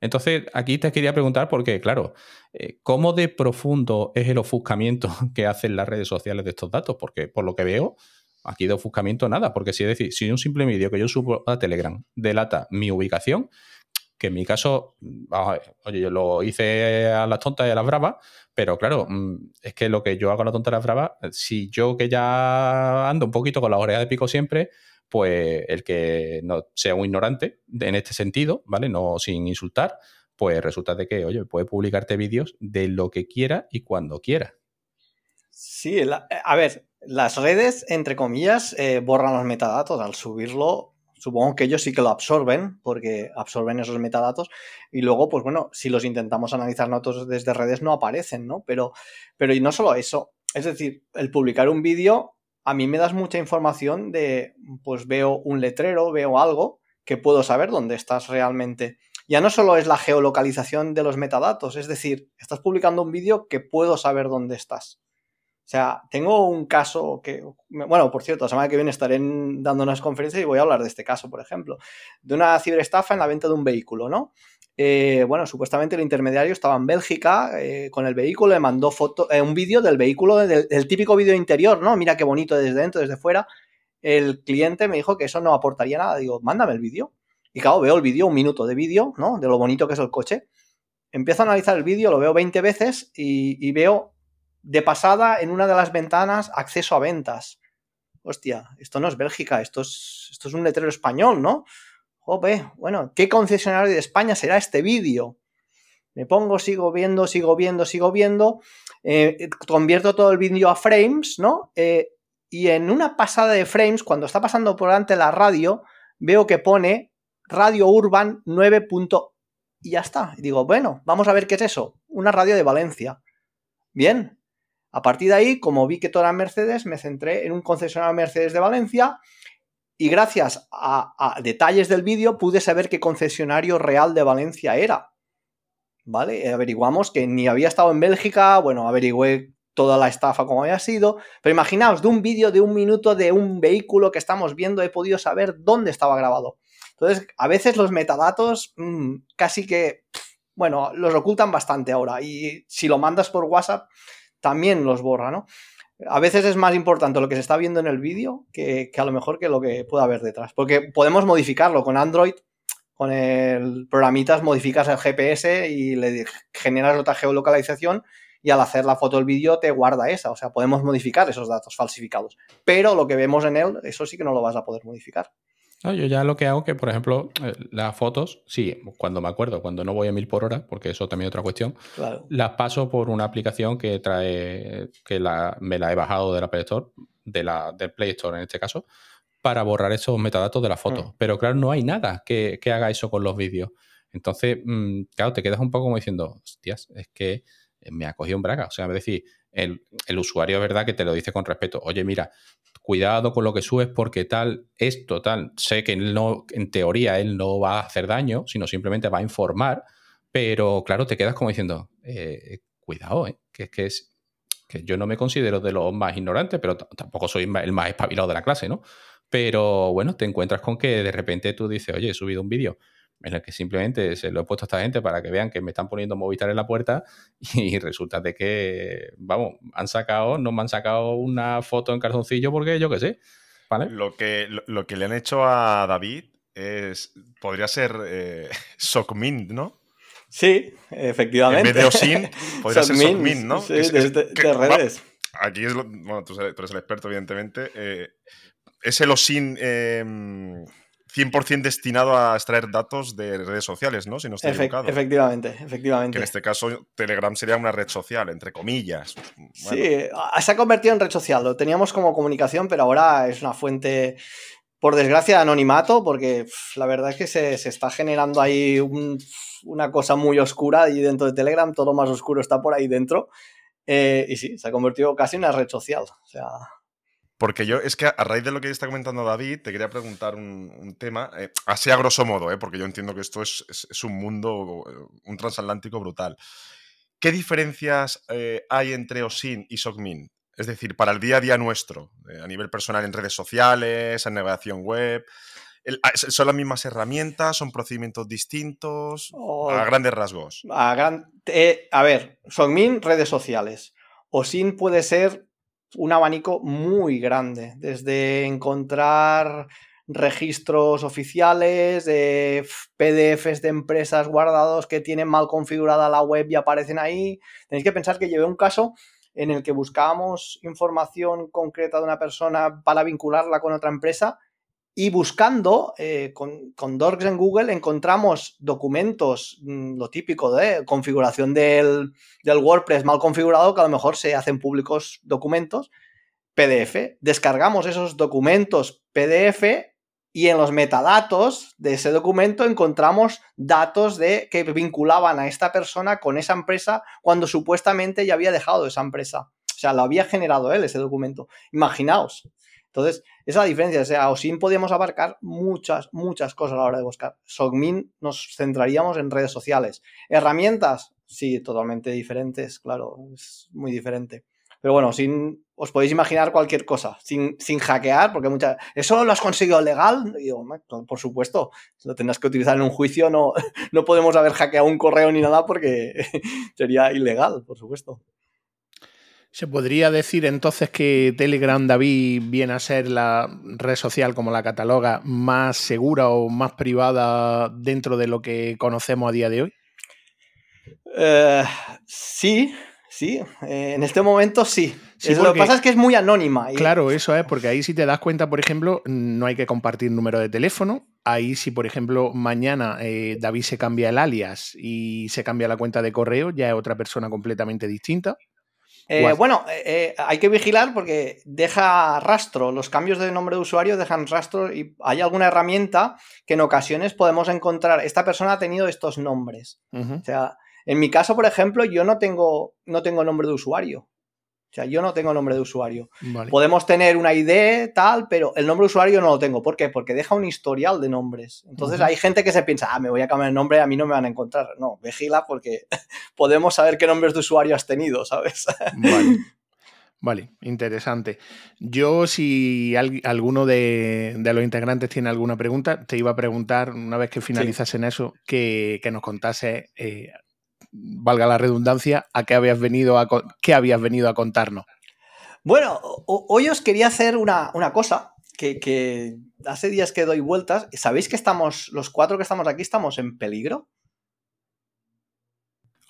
Entonces, aquí te quería preguntar porque, claro, eh, ¿cómo de profundo es el ofuscamiento que hacen las redes sociales de estos datos? Porque, por lo que veo, aquí de ofuscamiento nada, porque si es decir, si un simple vídeo que yo subo a Telegram delata mi ubicación, que en mi caso, oye, yo lo hice a las tontas y a las bravas, pero claro, mm, es que lo que yo hago a las tontas y a las bravas, si yo que ya ando un poquito con la oreja de pico siempre, pues el que no sea un ignorante en este sentido, ¿vale? No sin insultar, pues resulta de que, oye, puede publicarte vídeos de lo que quiera y cuando quiera. Sí, a ver, las redes, entre comillas, eh, borran los metadatos al subirlo Supongo que ellos sí que lo absorben, porque absorben esos metadatos. Y luego, pues bueno, si los intentamos analizar nosotros desde redes, no aparecen, ¿no? Pero, pero y no solo eso. Es decir, el publicar un vídeo, a mí me das mucha información de, pues veo un letrero, veo algo, que puedo saber dónde estás realmente. Ya no solo es la geolocalización de los metadatos, es decir, estás publicando un vídeo que puedo saber dónde estás. O sea, tengo un caso que, bueno, por cierto, la semana que viene estaré dando unas conferencias y voy a hablar de este caso, por ejemplo, de una ciberestafa en la venta de un vehículo, ¿no? Eh, bueno, supuestamente el intermediario estaba en Bélgica eh, con el vehículo, le mandó eh, un vídeo del vehículo, del, típico vídeo interior, ¿no? Mira qué bonito desde dentro, desde fuera. El cliente me dijo que eso no aportaría nada. Digo, mándame el vídeo. Y claro, veo el vídeo, un minuto de vídeo, ¿no? De lo bonito que es el coche. Empiezo a analizar el vídeo, lo veo 20 veces y veo de pasada en una de las ventanas acceso a ventas. Hostia, esto no es Bélgica, esto es, esto es un letrero español, ¿no? Jope, bueno, ¿qué concesionario de España será este vídeo? Me pongo, sigo viendo, sigo viendo, sigo viendo, eh, convierto todo el vídeo a frames, ¿no? Eh, y en una pasada de frames, cuando está pasando por delante la radio, veo que pone Radio Urban 9. Y ya está. Y digo, bueno, vamos a ver qué es eso. Una radio de Valencia. Bien, a partir de ahí, como vi que todo era Mercedes, me centré en un concesionario Mercedes de Valencia y gracias a, detalles del vídeo pude saber qué concesionario real de Valencia era. ¿Vale? Averiguamos que ni había estado en Bélgica, bueno, averigüé toda la estafa como había sido, pero imaginaos, de un vídeo de un minuto de un vehículo que estamos viendo he podido saber dónde estaba grabado. Entonces, a veces los metadatos mm, casi que, bueno, los ocultan bastante ahora y si lo mandas por WhatsApp también los borra, ¿no? A veces es más importante lo que se está viendo en el vídeo que, a lo mejor que lo que pueda haber detrás. Porque podemos modificarlo con Android, con el programitas modificas el GPS y le generas otra geolocalización y al hacer la foto o el vídeo te guarda esa. O sea, podemos modificar esos datos falsificados. Pero lo que vemos en él, eso sí que no lo vas a poder modificar. Yo ya lo que hago que, por ejemplo, eh, las fotos, sí, cuando me acuerdo, cuando no voy a mil por hora, porque eso también es otra cuestión, las paso por una aplicación que trae, que la, me la he bajado de la Play Store, de la, del Play Store en este caso, para borrar esos metadatos de la foto. Mm. Pero claro, no hay nada que, haga eso con los vídeos. Entonces, mm, claro, te quedas un poco como diciendo, hostias, es que me ha cogido un braga. O sea, es decir, el, usuario verdad que te lo dice con respeto. Oye, mira, cuidado con lo que subes porque tal, esto, tal. Sé que no, en teoría él no va a hacer daño, sino simplemente va a informar. Pero claro, te quedas como diciendo, eh, cuidado, eh, que que es que yo no me considero de los más ignorantes, pero tampoco soy el más espabilado de la clase, ¿no? Pero bueno, te encuentras con que de repente tú dices, oye, he subido un vídeo en el que simplemente se lo he puesto a esta gente para que vean que me están poniendo Movistar en la puerta y resulta de que, vamos, han sacado, no me han sacado una foto en calzoncillo porque yo qué sé, ¿vale? Lo que, lo, que le han hecho a David es, podría ser eh, Socmint, ¿no? Sí, efectivamente. En vez de Osin, podría ser Socmint, ¿no? Sí, de, redes. aquí es lo, bueno, tú eres, el experto, evidentemente. Eh, es el OSIN 100% em, destinado a extraer datos de redes sociales, ¿no? Si no estoy equivocado. Efectivamente, efectivamente. Que en este caso Telegram sería una red social, entre comillas. Sí, se ha convertido en red social. Lo teníamos como comunicación, pero ahora es una fuente, por desgracia, de anonimato, porque la verdad es que se, está generando ahí una cosa muy oscura y dentro de Telegram todo más oscuro está por ahí dentro. Eh, y sí, se ha convertido casi en una red social. O sea, porque yo, es que a raíz de lo que está comentando David, te quería preguntar un, tema, eh, así a grosso modo, eh, porque yo entiendo que esto es, un mundo, eh, un transatlántico brutal. ¿Qué diferencias hay entre OSIN y SOCMIN? Es decir, para el día a día nuestro, a nivel personal en redes sociales, en navegación web. Ah, ¿Son las mismas herramientas? ¿Son procedimientos distintos? Oh. a grandes rasgos. A, a ver, SOCMIN, redes sociales. OSIN puede ser un abanico muy grande, desde encontrar registros oficiales, PDFs de empresas guardados que tienen mal configurada la web y aparecen ahí. Tenéis que pensar que llevé un caso en el que buscábamos información concreta de una persona para vincularla con otra empresa y buscando eh, con, con en Google encontramos documentos, mm, lo típico de configuración del, del, WordPress mal configurado, que a lo mejor se hacen públicos documentos PDF. Descargamos esos documentos PDF y en los metadatos de ese documento encontramos datos de que vinculaban a esta persona con esa empresa cuando supuestamente ya había dejado esa empresa. O sea, lo había generado él ese documento. Imaginaos. Entonces, esa es la diferencia. O sea, OSIN podíamos abarcar muchas, muchas cosas a la hora de buscar. SOGMIN nos centraríamos en redes sociales. Herramientas, sí, totalmente diferentes, claro, es muy diferente. Pero bueno, sin, os podéis imaginar cualquier cosa, sin, sin hackear, porque muchas. ¿Eso lo has conseguido legal? por supuesto, lo tendrás que utilizar en un juicio, no, no podemos haber hackeado un correo ni nada porque sería ilegal, por supuesto. ¿Se podría decir entonces que Telegram, David, viene a ser la red social, como la cataloga, más segura o más privada dentro de lo que conocemos a día de hoy? Eh, sí, sí. Eh, en este momento sí. lo que pasa es que es muy anónima. Claro, eso es, porque ahí si te das cuenta, por ejemplo, no hay que compartir número de teléfono. Ahí si, por ejemplo, mañana eh, David se cambia el alias y se cambia la cuenta de correo, ya es otra persona completamente distinta. Eh, bueno, eh, eh, hay que vigilar porque deja rastro, los cambios de nombre de usuario dejan rastro y hay alguna herramienta que en ocasiones podemos encontrar, esta persona ha tenido estos nombres. O sea, en mi caso, por ejemplo, yo no tengo, no tengo nombre de usuario. O sea, yo no tengo nombre de usuario. Podemos tener una ID, tal, pero el nombre de usuario no lo tengo. ¿Por qué? Porque deja un historial de nombres. Entonces hay gente que se piensa, ah, me voy a cambiar el nombre, a mí no me van a encontrar. No, vigila porque podemos saber qué nombres de usuario has tenido, ¿sabes? Vale. Vale, interesante. Yo, si alguno de, los integrantes tiene alguna pregunta, te iba a preguntar, una vez que finalizas en eso, que, nos contase eh, valga la redundancia, a qué habías venido a, qué habías venido a contarnos. Bueno, hoy os quería hacer una, cosa que, hace días que doy vueltas. ¿Sabéis que estamos, los cuatro que estamos aquí, estamos en peligro?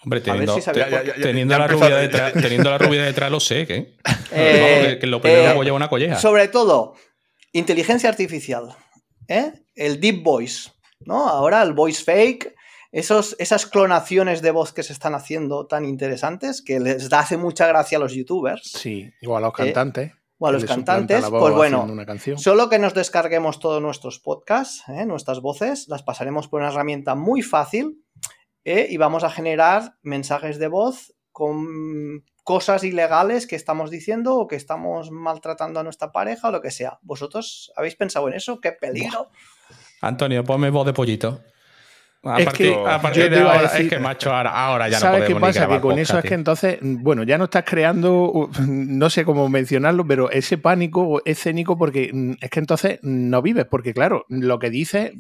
Hombre, A ver teniendo, si. Ya- ya- la rubia detrás, teniendo la rubia detrás lo sé, ¿qué? Eh, Vamos, que, que lo primero eh, que lleva una colleja. Sobre todo, inteligencia artificial, ¿eh? el deep voice, ¿no? Ahora el voice fake, esos, esas clonaciones de voz que se están haciendo tan interesantes que les da hace mucha gracia a los youtubers Sí, o a los cantantes. o a los cantantes, pues bueno, haciendo una canción. Solo que nos descarguemos todos nuestros podcasts, ¿eh? nuestras voces, las pasaremos por una herramienta muy fácil ¿eh? y vamos a generar mensajes de voz con cosas ilegales que estamos diciendo o que estamos maltratando a nuestra pareja o lo que sea. ¿Vosotros habéis pensado en eso? ¡Qué peligro! Antonio, ponme voz de pollito. A Es partir, que a partir yo te de ahora, decir- es que macho, ahora, ahora ya no ¿Sabes qué pasa? Que con eso es que entonces, bueno, ya no estás creando, no sé cómo mencionarlo, pero ese pánico escénico porque mm, es que entonces no vives, porque claro, lo que dices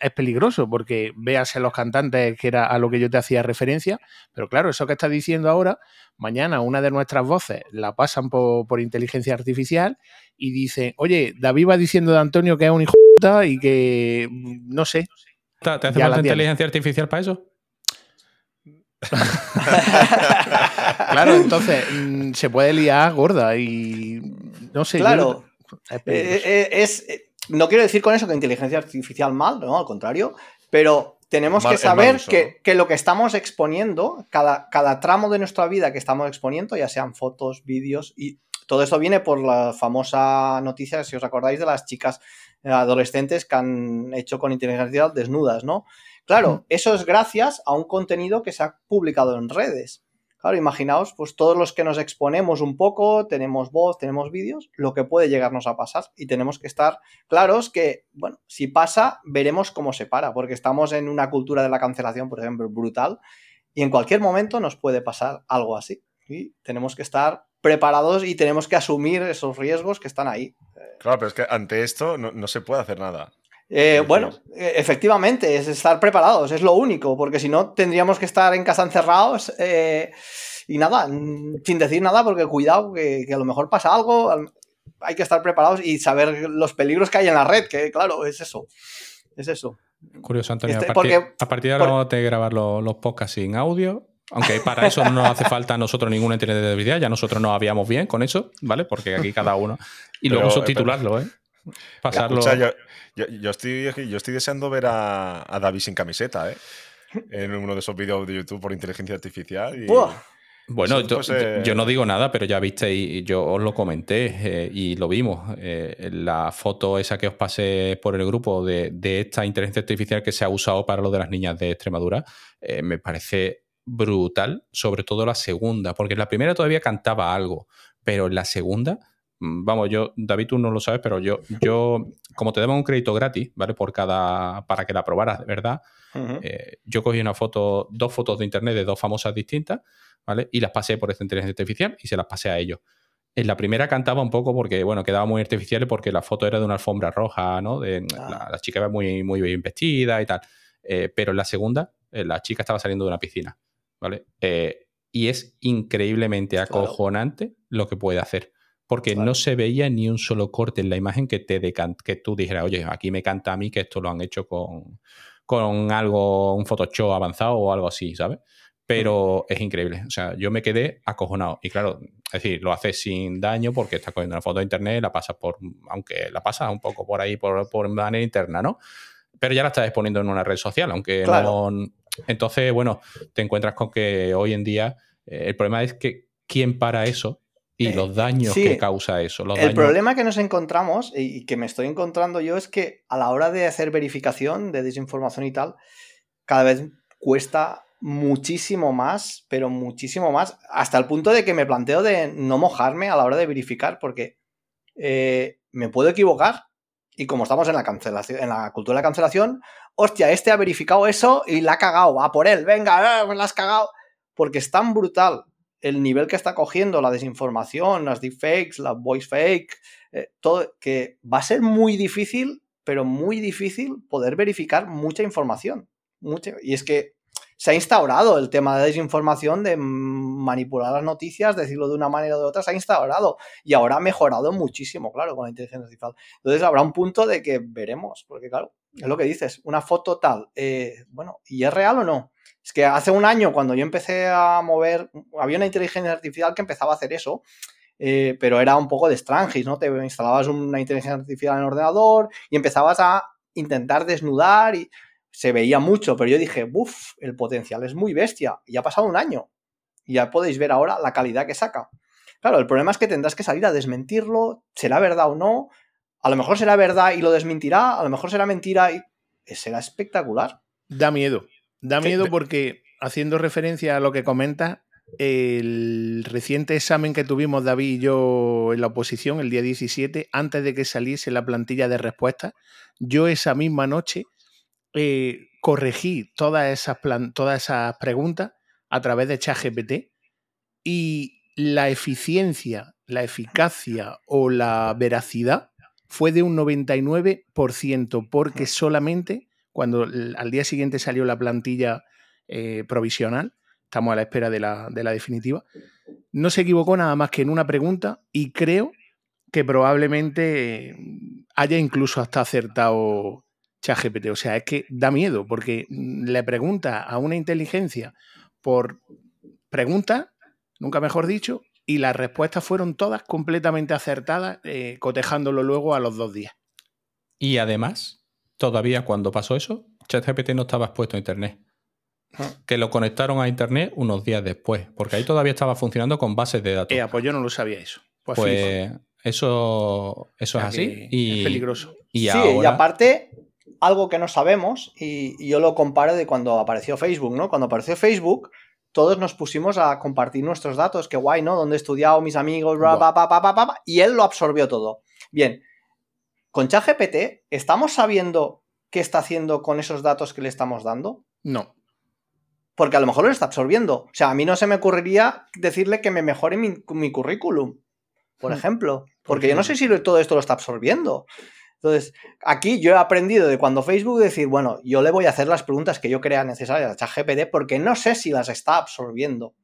es peligroso, porque veas a los cantantes que era a lo que yo te hacía referencia, pero claro, eso que estás diciendo ahora, mañana una de nuestras voces la pasan por, por inteligencia artificial y dicen, oye, David va diciendo de Antonio que es un hijo y que, mm, no sé, ¿Te hace ya falta tiene. inteligencia artificial para eso? Claro, entonces mm, se puede liar gorda y no sé. Claro. es. Eh, eh, es, eh, no quiero decir con eso que inteligencia artificial mal, no, al contrario, pero tenemos Mal- que saber que, ¿no? que lo que estamos exponiendo, cada, cada tramo de nuestra vida que estamos exponiendo, ya sean fotos, vídeos, y todo esto viene por la famosa noticia, si os acordáis, de las chicas adolescentes que han hecho con inteligencia artificial desnudas, ¿no? Claro, eso es gracias a un contenido que se ha publicado en redes. Claro, imaginaos, pues todos los que nos exponemos un poco, tenemos voz, tenemos vídeos, lo que puede llegarnos a pasar. Y tenemos que estar claros que, bueno, si pasa, veremos cómo se para, porque estamos en una cultura de la cancelación, por ejemplo, brutal, y en cualquier momento nos puede pasar algo así. Y tenemos que estar preparados y tenemos que asumir esos riesgos que están ahí. Claro, pero es que ante esto no, no se puede hacer nada. Eh, bueno, eh, efectivamente, es estar preparados, es lo único, porque si no tendríamos que estar en casa encerrados eh, y nada, mm, sin decir nada, porque cuidado, que, que a lo mejor pasa algo, al- hay que estar preparados y saber los peligros que hay en la red, que claro, es eso, es eso. Curioso, Antonio. Este, a, partir, porque- a partir de ahora por- vamos a tener que grabar los, los podcasts sin audio. Aunque para eso no nos hace falta a nosotros ninguna inteligencia, ya nosotros nos habíamos bien con eso, ¿vale? Porque aquí cada uno. Y Pero, luego eh, subtitularlo, ¿eh? Pasarlo. Escucha, yo, yo- yo estoy, yo estoy deseando ver a, a David sin camiseta, ¿eh? En uno de esos vídeos de YouTube por inteligencia artificial. Y... Buah. Bueno, yo, yo no digo nada, pero ya visteis, yo os lo comenté eh, y lo vimos. eh, la foto esa que os pasé por el grupo de, de esta inteligencia artificial que se ha usado para lo de las niñas de Extremadura, eh, me parece brutal, sobre todo la segunda, porque en la primera todavía cantaba algo, pero en la segunda, mm, vamos, yo, David, tú no lo sabes, pero yo, yo como te daban un crédito gratis, ¿vale? Por cada, para que la probaras de verdad, eh, yo cogí una foto, dos fotos de internet de dos famosas distintas, ¿vale? Y las pasé por esta inteligencia artificial y se las pasé a ellos. En la primera cantaba un poco porque, bueno, quedaba muy artificial porque la foto era de una alfombra roja, ¿no? De, Ah. la, la chica iba muy, muy bien vestida y tal. Eh, pero en la segunda, eh, la chica estaba saliendo de una piscina, ¿vale? Eh, y es increíblemente Claro. acojonante lo que puede hacer. Porque Claro. no se veía ni un solo corte en la imagen que te decan- que tú dijeras, oye, aquí me canta a mí que esto lo han hecho con, con algo, un Photoshop avanzado o algo así, ¿sabes? Pero es increíble. O sea, yo me quedé acojonado. Y claro, es decir, lo haces sin daño porque estás cogiendo una foto de internet, la pasas por, aunque la pasas un poco por ahí, por, por manera interna, ¿no? Pero ya la estás exponiendo en una red social, aunque Claro. no. Entonces, bueno, te encuentras con que hoy en día eh, el problema es que quién para eso y Eh, los daños sí. que causa eso. Los El daños- problema que nos encontramos y y que me estoy encontrando yo es que a la hora de hacer verificación de desinformación y tal, cada vez cuesta muchísimo más, pero muchísimo más, hasta el punto de que me planteo de no mojarme a la hora de verificar, porque eh, me puedo equivocar y como estamos en la cancelación, en la cultura de la cancelación, hostia, este ha verificado eso y la ha cagado, va por él, venga, eh, me la has cagado, porque es tan brutal el nivel que está cogiendo la desinformación, las deepfakes, la voice fake, eh, todo, que va a ser muy difícil, pero muy difícil poder verificar mucha información. Mucha- y es que se ha instaurado el tema de desinformación, de manipular las noticias, decirlo de una manera o de otra, se ha instaurado y ahora ha mejorado muchísimo, claro, con la inteligencia artificial. Entonces habrá un punto de que veremos, porque claro, es lo que dices, una foto tal, eh, bueno, ¿y es real o no? Es que hace un año, cuando yo empecé a mover, había una inteligencia artificial que empezaba a hacer eso, eh, pero era un poco de Strangis, ¿no? Te instalabas una inteligencia artificial en el ordenador y empezabas a intentar desnudar y se veía mucho, pero yo dije, uff, el potencial es muy bestia. Y ha pasado un año. Y ya podéis ver ahora la calidad que saca. Claro, el problema es que tendrás que salir a desmentirlo, será verdad o no. A lo mejor será verdad y lo desmentirá, a lo mejor será mentira y será espectacular. Da miedo. Da miedo porque, haciendo referencia a lo que comenta el reciente examen que tuvimos David y yo en la oposición el día 17, antes de que saliese la plantilla de respuestas, yo esa misma noche eh, corregí todas esas, todas esas preguntas a través de ChatGPT y la eficiencia, la eficacia o la veracidad fue de un 99% porque solamente cuando al día siguiente salió la plantilla eh, provisional, estamos a la espera de la, de la definitiva, no se equivocó nada más que en una pregunta y creo que probablemente haya incluso hasta acertado ChatGPT. O sea, es que da miedo porque le pregunta a una inteligencia por pregunta, nunca mejor dicho, y las respuestas fueron todas completamente acertadas, eh, cotejándolo luego a los dos días. Y además, todavía cuando pasó eso, ChatGPT no estaba expuesto a Internet. Ah. Que lo conectaron a Internet unos días después, porque ahí todavía estaba funcionando con bases de datos. Eh, pues yo no lo sabía eso. Pues, pues eso, eso es así. Y, es peligroso. Y sí, y aparte, algo que no sabemos, y, yo lo comparo de cuando apareció Facebook, ¿no? Cuando apareció Facebook, todos nos pusimos a compartir nuestros datos, qué guay, ¿no? Donde he estudiado, mis amigos, y él lo absorbió todo. Bien, con ChatGPT, ¿estamos sabiendo qué está haciendo con esos datos que le estamos dando? No. Porque a lo mejor lo está absorbiendo. O sea, a mí no se me ocurriría decirle que me mejore mi, mi currículum, por hmm. ejemplo. Porque yo no sé si todo esto lo está absorbiendo. Entonces, aquí yo he aprendido de cuando Facebook decir, bueno, yo le voy a hacer las preguntas que yo crea necesarias a ChatGPT porque no sé si las está absorbiendo.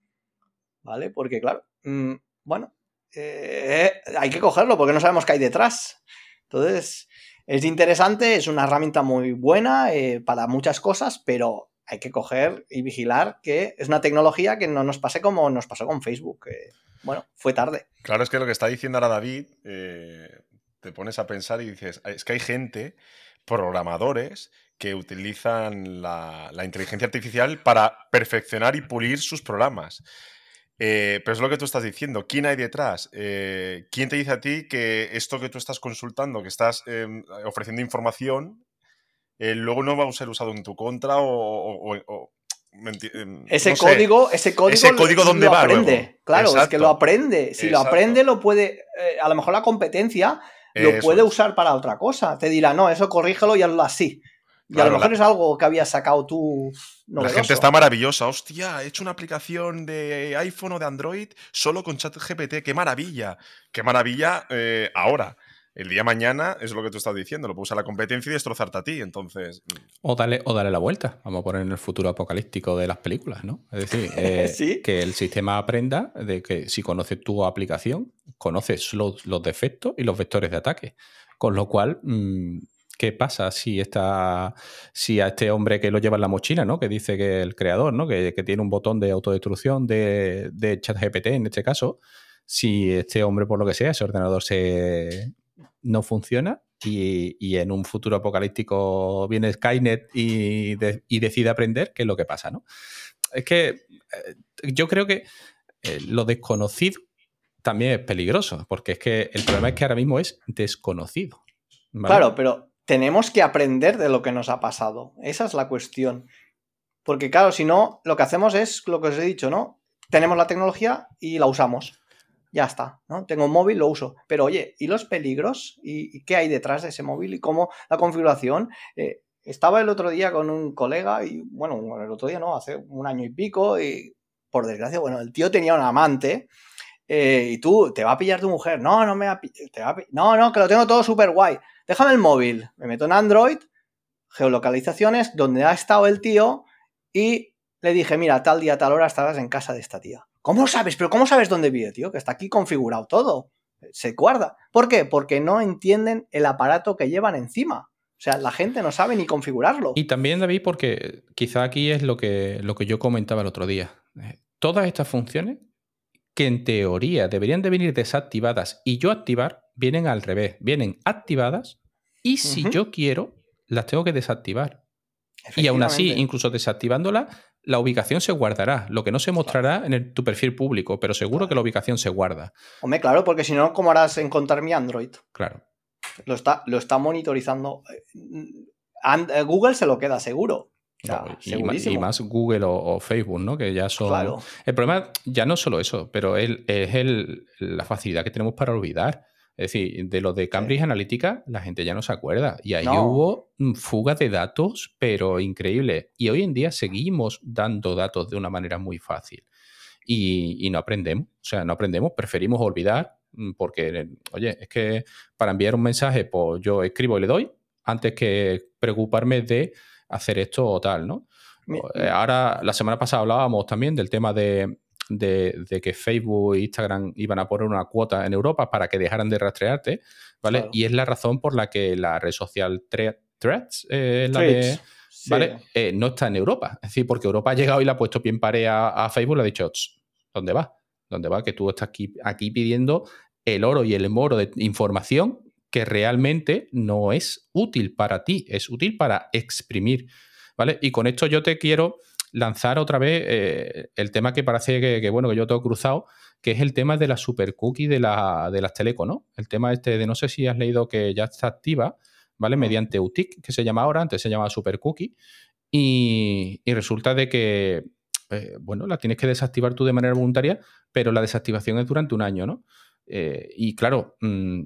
¿Vale? Porque, claro, mm, bueno, eh, hay que cogerlo porque no sabemos qué hay detrás. Entonces, es interesante, es una herramienta muy buena eh, para muchas cosas, pero hay que coger y vigilar que es una tecnología que no nos pase como nos pasó con Facebook. bueno, fue tarde. Claro, es que lo que está diciendo ahora David, eh, te pones a pensar y dices, es que hay gente, programadores, que utilizan la, inteligencia artificial para perfeccionar y pulir sus programas. Eh, pero es lo que tú estás diciendo. ¿Quién hay detrás? Eh, ¿Quién te dice a ti que esto que tú estás consultando, que estás em, ofreciendo información, eh, luego no va a ser usado en tu contra o, em, ese, código, ese código, ese código, dónde va aprende. Claro, es que lo aprende. Si lo aprende, lo puede. a lo mejor la competencia lo puede usar para otra cosa. Te dirá, no, eso corrígelo y hazlo así. Y a lo mejor es algo que habías sacado tú. La gente está maravillosa. Hostia, he hecho una aplicación de iPhone o de Android solo con ChatGPT. ¡Qué maravilla! ¡Qué maravilla eh, ahora! El día mañana es lo que tú estás diciendo, lo puedo usar la competencia y destrozarte a ti, entonces... Mm. O dale, o la vuelta, vamos a poner en el futuro apocalíptico de las películas, ¿no? Es decir, eh, que el sistema aprenda de que si conoces tu aplicación, conoces los, defectos y los vectores de ataque. Con lo cual, mm, ¿qué pasa si, esta, si a este hombre que lo lleva en la mochila, ¿no? Que dice que el creador, ¿no? Que, tiene un botón de autodestrucción de, de ChatGPT en este caso, si este hombre, por lo que sea, ese ordenador se no funciona y, en un futuro apocalíptico viene Skynet y, decide aprender, qué es lo que pasa, ¿no? Es que eh, yo creo que eh, lo desconocido también es peligroso, porque es que el problema es que ahora mismo es desconocido. Claro, pero tenemos que aprender de lo que nos ha pasado. Esa es la cuestión. Porque claro, si no, lo que hacemos es lo que os he dicho, ¿no? Tenemos la tecnología y la usamos ya está, ¿no? Tengo un móvil, lo uso. Pero oye, ¿y los peligros? ¿Y, qué hay detrás de ese móvil? ¿Y cómo la configuración? Eh, estaba el otro día con un colega y, bueno, el otro día no, hace un año y pico y, por desgracia, bueno, el tío tenía un amante eh, y tú, te va a pillar tu mujer. No, no me va te va No, no, que lo tengo todo súper guay. Déjame el móvil. Me meto en Android, geolocalizaciones, donde ha estado el tío y le dije, mira, tal día, tal hora estabas en casa de esta tía. ¿Cómo sabes? ¿Pero cómo sabes dónde vive, tío? Que está aquí configurado todo. Se guarda. ¿Por qué? Porque no entienden el aparato que llevan encima. O sea, la gente no sabe ni configurarlo. Y también, David, porque quizá aquí es lo que, lo que yo comentaba el otro día. Eh, todas estas funciones que en teoría deberían de venir desactivadas y yo activar, vienen al revés. Vienen activadas y si yo quiero, las tengo que desactivar. Y aún así, incluso desactivándola, la ubicación se guardará. Lo que no se mostrará en tu perfil público, pero seguro que la ubicación se guarda. Hombre, claro, porque si no, ¿cómo harás encontrar mi Android? Claro. Lo está, lo está monitorizando. Eh, Google se lo queda seguro. y, más, Google o, Facebook, ¿no? Que ya son. Claro. El problema ya no solo eso, pero es, el, la facilidad que tenemos para olvidar. Es decir, de lo de Cambridge Analytica, la gente ya no se acuerda. Y ahí hubo mm, fugas de datos, pero increíble. Y hoy en día seguimos dando datos de una manera muy fácil. Y, no aprendemos. O sea, no aprendemos, preferimos olvidar, mm, porque, oye, es que para enviar un mensaje, pues yo escribo y le doy, antes que preocuparme de hacer esto o tal, ¿no? Eh, ahora, la semana pasada hablábamos también del tema de, de, que Facebook e Instagram iban a poner una cuota en Europa para que dejaran de rastrearte, ¿vale? Y es la razón por la que la red social Threads, eh, ¿vale? Eh, no está en Europa. Es decir, porque Europa ha llegado y le ha puesto pie en pared a, Facebook y le ha dicho, ¿dónde va? ¿Dónde va? Que tú estás aquí, aquí pidiendo el oro y el moro de información que realmente no es útil para ti, es útil para exprimir. ¿Vale? Y con esto yo te quiero lanzar otra vez eh, el tema que parece que, bueno, que yo tengo cruzado, que es el tema de la super cookie de, la, de las teleco, ¿no? El tema este de no sé si has leído que ya está activa, ¿vale? Mediante UTIC, que se llama ahora, antes se llamaba super cookie, y, resulta de que, eh, bueno, la tienes que desactivar tú de manera voluntaria, pero la desactivación es durante un año, ¿no? Eh, y claro, mm,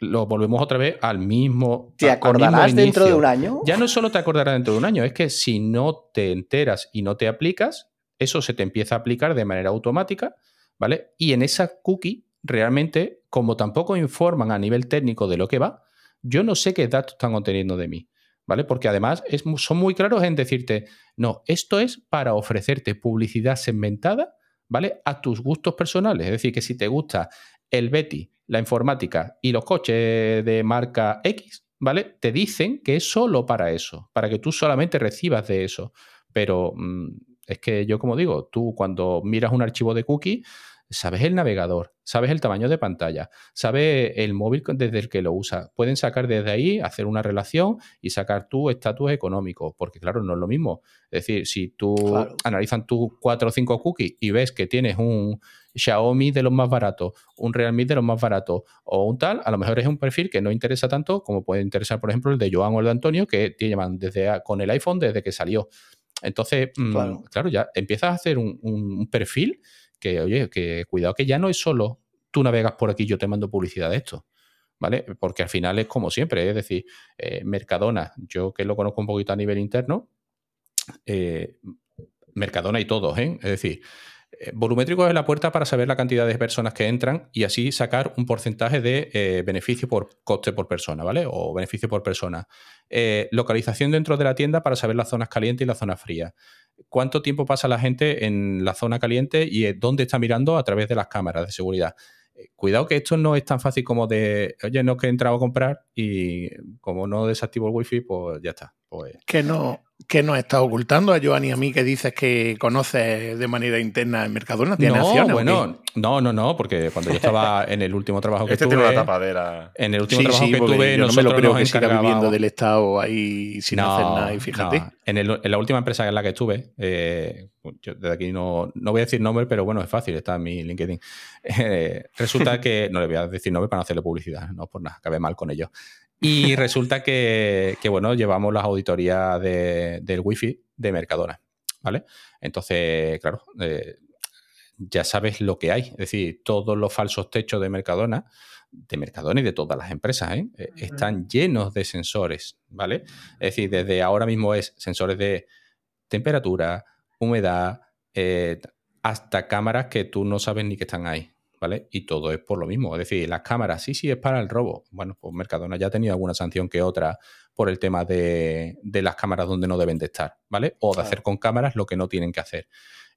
lo volvemos otra vez al mismo. ¿Te acordarás dentro de un año? Ya no solo te acordarás dentro de un año, es que si no te enteras y no te aplicas, eso se te empieza a aplicar de manera automática, ¿vale? Y en esa cookie, realmente, como tampoco informan a nivel técnico de lo que va, yo no sé qué datos están obteniendo de mí, ¿vale? Porque además son muy claros en decirte, no, esto es para ofrecerte publicidad segmentada, ¿vale? A tus gustos personales. Es decir, que si te gusta el Betty la informática y los coches de marca X, ¿vale? Te dicen que es solo para eso, para que tú solamente recibas de eso. Pero mm, es que yo, como digo, tú cuando miras un archivo de cookie, sabes el navegador, sabes el tamaño de pantalla, sabes el móvil desde el que lo usa. Pueden sacar desde ahí, hacer una relación y sacar tu estatus económico, porque claro, no es lo mismo. Es decir, si tú analizan tus cuatro o cinco cookies y ves que tienes un Xiaomi de los más baratos, un Realme de los más baratos o un tal, a lo mejor es un perfil que no interesa tanto como puede interesar, por ejemplo, el de Joan o el de Antonio, que llevan desde con el iPhone desde que salió. Entonces, mm, claro, ya empiezas a hacer un perfil que, oye, que cuidado que ya no es solo tú navegas por aquí, yo te mando publicidad de esto. ¿Vale? Porque al final es como siempre, es decir, eh, Mercadona, yo que lo conozco un poquito a nivel interno, eh, Mercadona y todos, ¿eh? Es decir, eh, volumétrico es la puerta para saber la cantidad de personas que entran y así sacar un porcentaje de eh, beneficio por coste por persona, ¿vale? O beneficio por persona. Eh, localización dentro de la tienda para saber las zonas calientes y las zonas frías. ¿Cuánto tiempo pasa la gente en la zona caliente y dónde está mirando a través de las cámaras de seguridad? Cuidado que esto no es tan fácil como de, oye, no que he entrado a comprar y como no desactivo el wifi, pues ya está. Pues... Que no, ¿Qué nos está ocultando a Joan y a mí que dices que conoces de manera interna el Mercadona? ¿Tiene no, acciones? Bueno, no, no, no, porque cuando yo estaba en el último trabajo que este tuve. Tiene una tapadera. En el último trabajo que tuve, yo no me lo creo que siga viviendo del Estado ahí sin hacer nada. Y fíjate. En, el, en, la última empresa en la que estuve, eh, yo desde aquí no, no voy a decir nombre, pero bueno, es fácil, está en mi LinkedIn. Eh, resulta que no le voy a decir nombre para no hacerle publicidad, no por nada, cabe mal con ellos. Y resulta que, bueno, llevamos las auditorías del wifi de Mercadona, ¿vale? Entonces, claro, eh, ya sabes lo que hay. Es decir, todos los falsos techos de Mercadona, de Mercadona y de todas las empresas, ¿eh? Eh, están llenos de sensores, ¿vale? Es decir, desde ahora mismo es sensores de temperatura, humedad, hasta cámaras que tú no sabes ni que están ahí. ¿Vale? Y todo es por lo mismo. Es decir, las cámaras, sí, sí, es para el robo. Bueno, pues Mercadona ya ha tenido alguna sanción que otra por el tema de, las cámaras donde no deben de estar, ¿vale? O de hacer con cámaras lo que no tienen que hacer.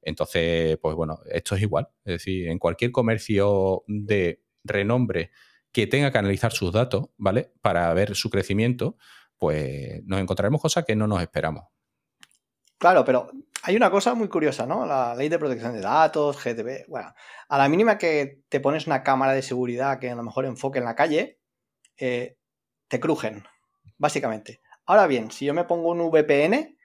Entonces, pues bueno, esto es igual. Es decir, en cualquier comercio de renombre que tenga que analizar sus datos, ¿vale? Para ver su crecimiento, pues nos encontraremos cosas que no nos esperamos. Claro, pero hay una cosa muy curiosa, ¿no? La ley de protección de datos, GDP. Bueno, a la mínima que te pones una cámara de seguridad que a lo mejor enfoque en la calle, eh, te crujen, básicamente. Ahora bien, si yo me pongo un VPN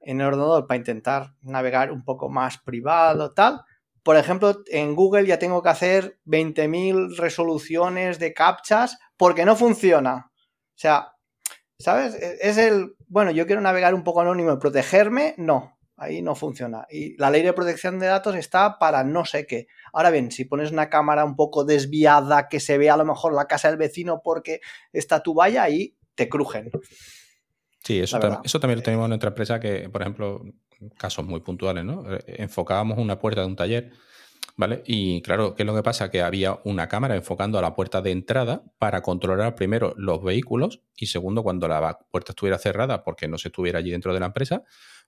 en el ordenador para intentar navegar un poco más privado, tal, por ejemplo, en Google ya tengo que hacer 20.000 resoluciones de captchas porque no funciona. O sea, ¿sabes? E-, es el, bueno, yo quiero navegar un poco anónimo y protegerme, no, ahí no funciona. Y la ley de protección de datos está para no sé qué. Ahora bien, si pones una cámara un poco desviada que se ve a lo mejor la casa del vecino porque está tu valla, ahí te crujen. Sí, eso, eso también lo tenemos en nuestra empresa que, por ejemplo, casos muy puntuales, ¿no? Eh, enfocábamos una puerta de un taller, ¿vale? Y claro, ¿qué es lo que pasa? Que había una cámara enfocando a la puerta de entrada para controlar primero los vehículos y segundo, cuando la puerta estuviera cerrada porque no se estuviera allí dentro de la empresa,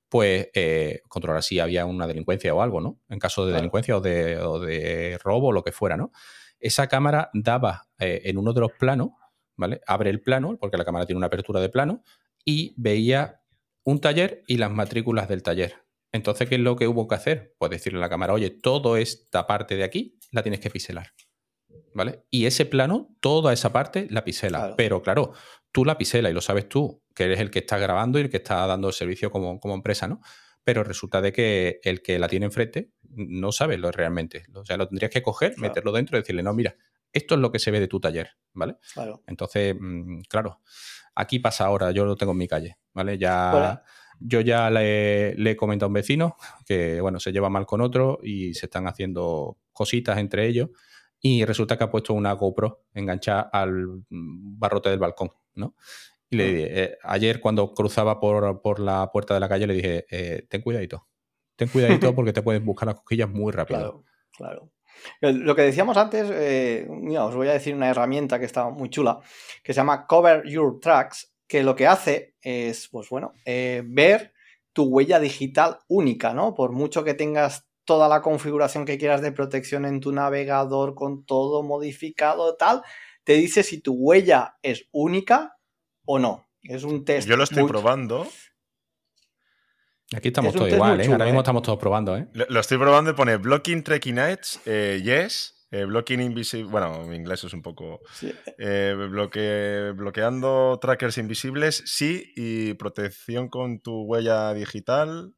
pues eh, controlar si había una delincuencia o algo, ¿no? En caso de delincuencia o de, robo o lo que fuera, ¿no? Esa cámara daba eh, en uno de los planos, ¿vale? Abre el plano, porque la cámara tiene una apertura de plano, y veía un taller y las matrículas del taller. Entonces, ¿qué es lo que hubo que hacer? Pues decirle a la cámara, oye, toda esta parte de aquí la tienes que piselar. ¿Vale? Y ese plano, toda esa parte la pisela. Pero claro, tú la piselas y lo sabes tú, que eres el que está grabando y el que está dando el servicio como, como empresa, ¿no? Pero resulta de que el que la tiene enfrente no sabe lo realmente. O sea, lo tendrías que coger, meterlo dentro y decirle, no, mira, esto es lo que se ve de tu taller, ¿vale? Claro. Entonces, mm, claro, aquí pasa ahora, yo lo tengo en mi calle, ¿vale? Ya, yo ya le, he comentado a un vecino que, bueno, se lleva mal con otro y se están haciendo cositas entre ellos y resulta que ha puesto una GoPro enganchada al barrote del balcón, ¿no? Y le ah. dije, eh, ayer cuando cruzaba por, la puerta de la calle le dije, eh, ten cuidadito, ten cuidadito porque te pueden buscar las cosquillas muy rápido. Claro, claro. Lo que decíamos antes, eh, os voy a decir una herramienta que está muy chula, que se llama Cover Your Tracks, que lo que hace es, pues bueno, eh, ver tu huella digital única, ¿no? Por mucho que tengas toda la configuración que quieras de protección en tu navegador con todo modificado, tal, te dice si tu huella es única o no. Es un test. Yo lo estoy probando Aquí estamos todos igual, ¿eh? Ahora mismo ¿eh? estamos todos probando, ¿eh? Lo, estoy probando y pone blocking tracking edge, eh, yes. Eh, blocking invisible. Bueno, mi inglés es un poco. bloqueando trackers invisibles, sí. Y protección con tu huella digital.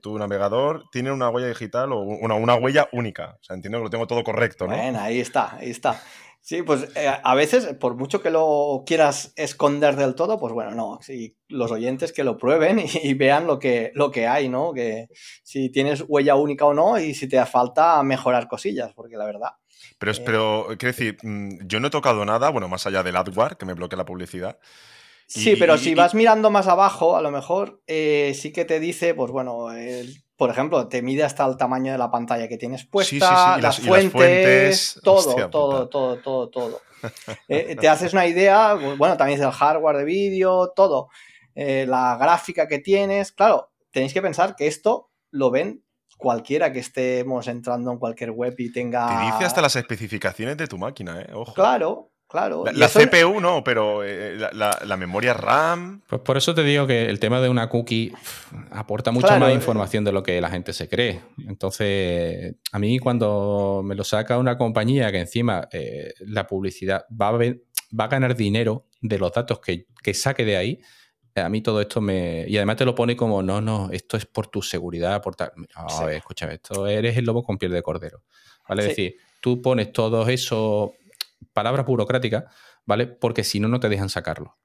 tu navegador tiene una huella digital o una, una huella única. O sea, entiendo que lo tengo todo correcto, ¿no? Bueno, ahí está, ahí está. Sí, pues eh, a veces, por mucho que lo quieras esconder del todo, pues bueno, no. Si los oyentes que lo prueben y, vean lo que, lo que hay, ¿no? Que si tienes huella única o no y si te falta mejorar cosillas, porque la verdad. Pero, eh, pero quiero decir, mm, yo no he tocado nada, bueno, más allá del AdWare, que me bloquea la publicidad. Sí, pero si vas mirando más abajo, a lo mejor eh, sí que te dice, pues bueno, el por ejemplo, te mide hasta el tamaño de la pantalla que tienes puesta, las, fuentes, todo, todo, todo, todo, todo, eh, te haces una idea, bueno, también es el hardware de vídeo, todo, eh, la gráfica que tienes, claro, tenéis que pensar que esto lo ven cualquiera que estemos entrando en cualquier web y tenga... Te dice hasta las especificaciones de tu máquina, ¿eh? Ojo. Claro, Claro. La, CPU no, pero eh, la, memoria RAM. Pues por eso te digo que el tema de una cookie aporta mucha más información de lo que la gente se cree. Entonces, a mí cuando me lo saca una compañía que encima eh, la publicidad va a, va a, ganar dinero de los datos que, saque de ahí, a mí todo esto me. Y además te lo pone como, no, no, esto es por tu seguridad, por tal. A ver, escúchame, esto eres el lobo con piel de cordero. ¿Vale? Es decir, tú pones todo eso palabras burocráticas, ¿vale? Porque si no, no te dejan sacarlo.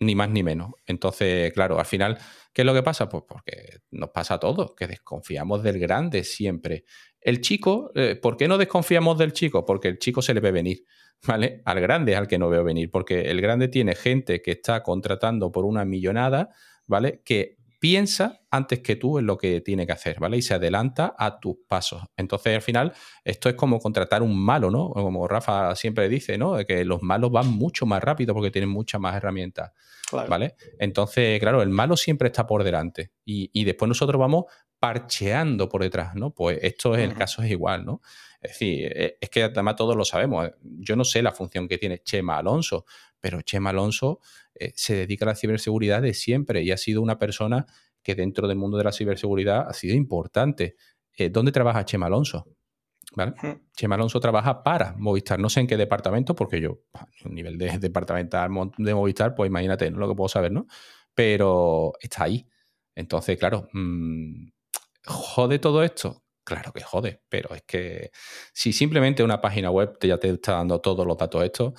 Ni más ni menos. Entonces, claro, al final, ¿qué es lo que pasa? Pues porque nos pasa a todos, que desconfiamos del grande siempre. El chico, eh, ¿por qué no desconfiamos del chico? Porque el chico se le ve venir, ¿vale? Al grande es al que no veo venir, porque el grande tiene gente que está contratando por una millonada, ¿vale? Que piensa antes que tú en lo que tiene que hacer, ¿vale? Y se adelanta a tus pasos. Entonces, al final, esto es como contratar un malo, ¿no? Como Rafa siempre dice, ¿no? Que los malos van mucho más rápido porque tienen muchas más herramientas, ¿vale? Entonces, claro, el malo siempre está por delante y, después nosotros vamos parcheando por detrás, ¿no? Pues esto es el caso es igual, ¿no? Es decir, e, es que además todos lo sabemos. Yo no sé la función que tiene Chema Alonso, pero Chema Alonso eh, se dedica a la ciberseguridad de siempre y ha sido una persona que dentro del mundo de la ciberseguridad ha sido importante. Eh, ¿Dónde trabaja Chema Alonso? Chema Alonso trabaja para Movistar. No sé en qué departamento, porque yo, a nivel de departamental de Movistar, pues imagínate, no lo que puedo saber, ¿no? Pero está ahí. Entonces, claro, mm, ¿jode todo esto? Claro que jode, pero es que si simplemente una página web ya te está dando todos los datos estos,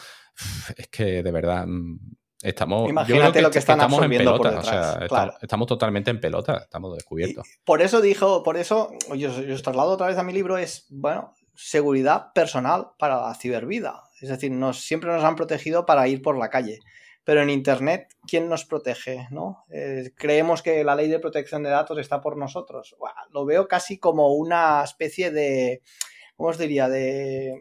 es que de verdad mm, estamos. Imagínate lo que, están estamos en pelota. estamos, totalmente en pelota, estamos descubiertos. por eso dijo, por eso yo, os traslado otra vez a mi libro, es bueno, seguridad personal para la cibervida. Es decir, nos, siempre nos han protegido para ir por la calle. Pero en Internet, ¿quién nos protege? ¿no? Eh, creemos que la ley de protección de datos está por nosotros. lo veo casi como una especie de, ¿cómo os diría?, de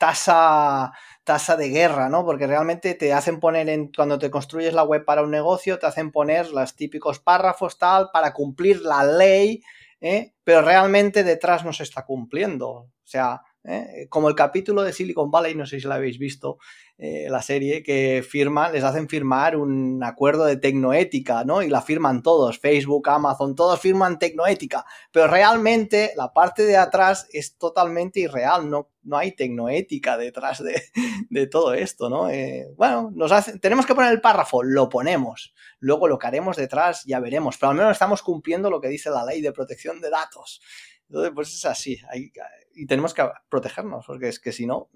tasa, tasa de guerra, ¿no? Porque realmente te hacen poner, en, cuando te construyes la web para un negocio, te hacen poner los típicos párrafos tal para cumplir la ley, ¿eh? pero realmente detrás no se está cumpliendo. O sea, ¿eh? como el capítulo de Silicon Valley, no sé si lo habéis visto, eh, la serie, que firman, les hacen firmar un acuerdo de tecnoética, ¿no? Y la firman todos, Facebook, Amazon, todos firman tecnoética, pero realmente la parte de atrás es totalmente irreal, no, no hay tecnoética detrás de, todo esto, ¿no? Eh, bueno, nos tenemos que poner el párrafo, lo ponemos, luego lo que haremos detrás ya veremos, pero al menos estamos cumpliendo lo que dice la ley de protección de datos. Entonces, pues es así, y tenemos que protegernos, porque es que si no...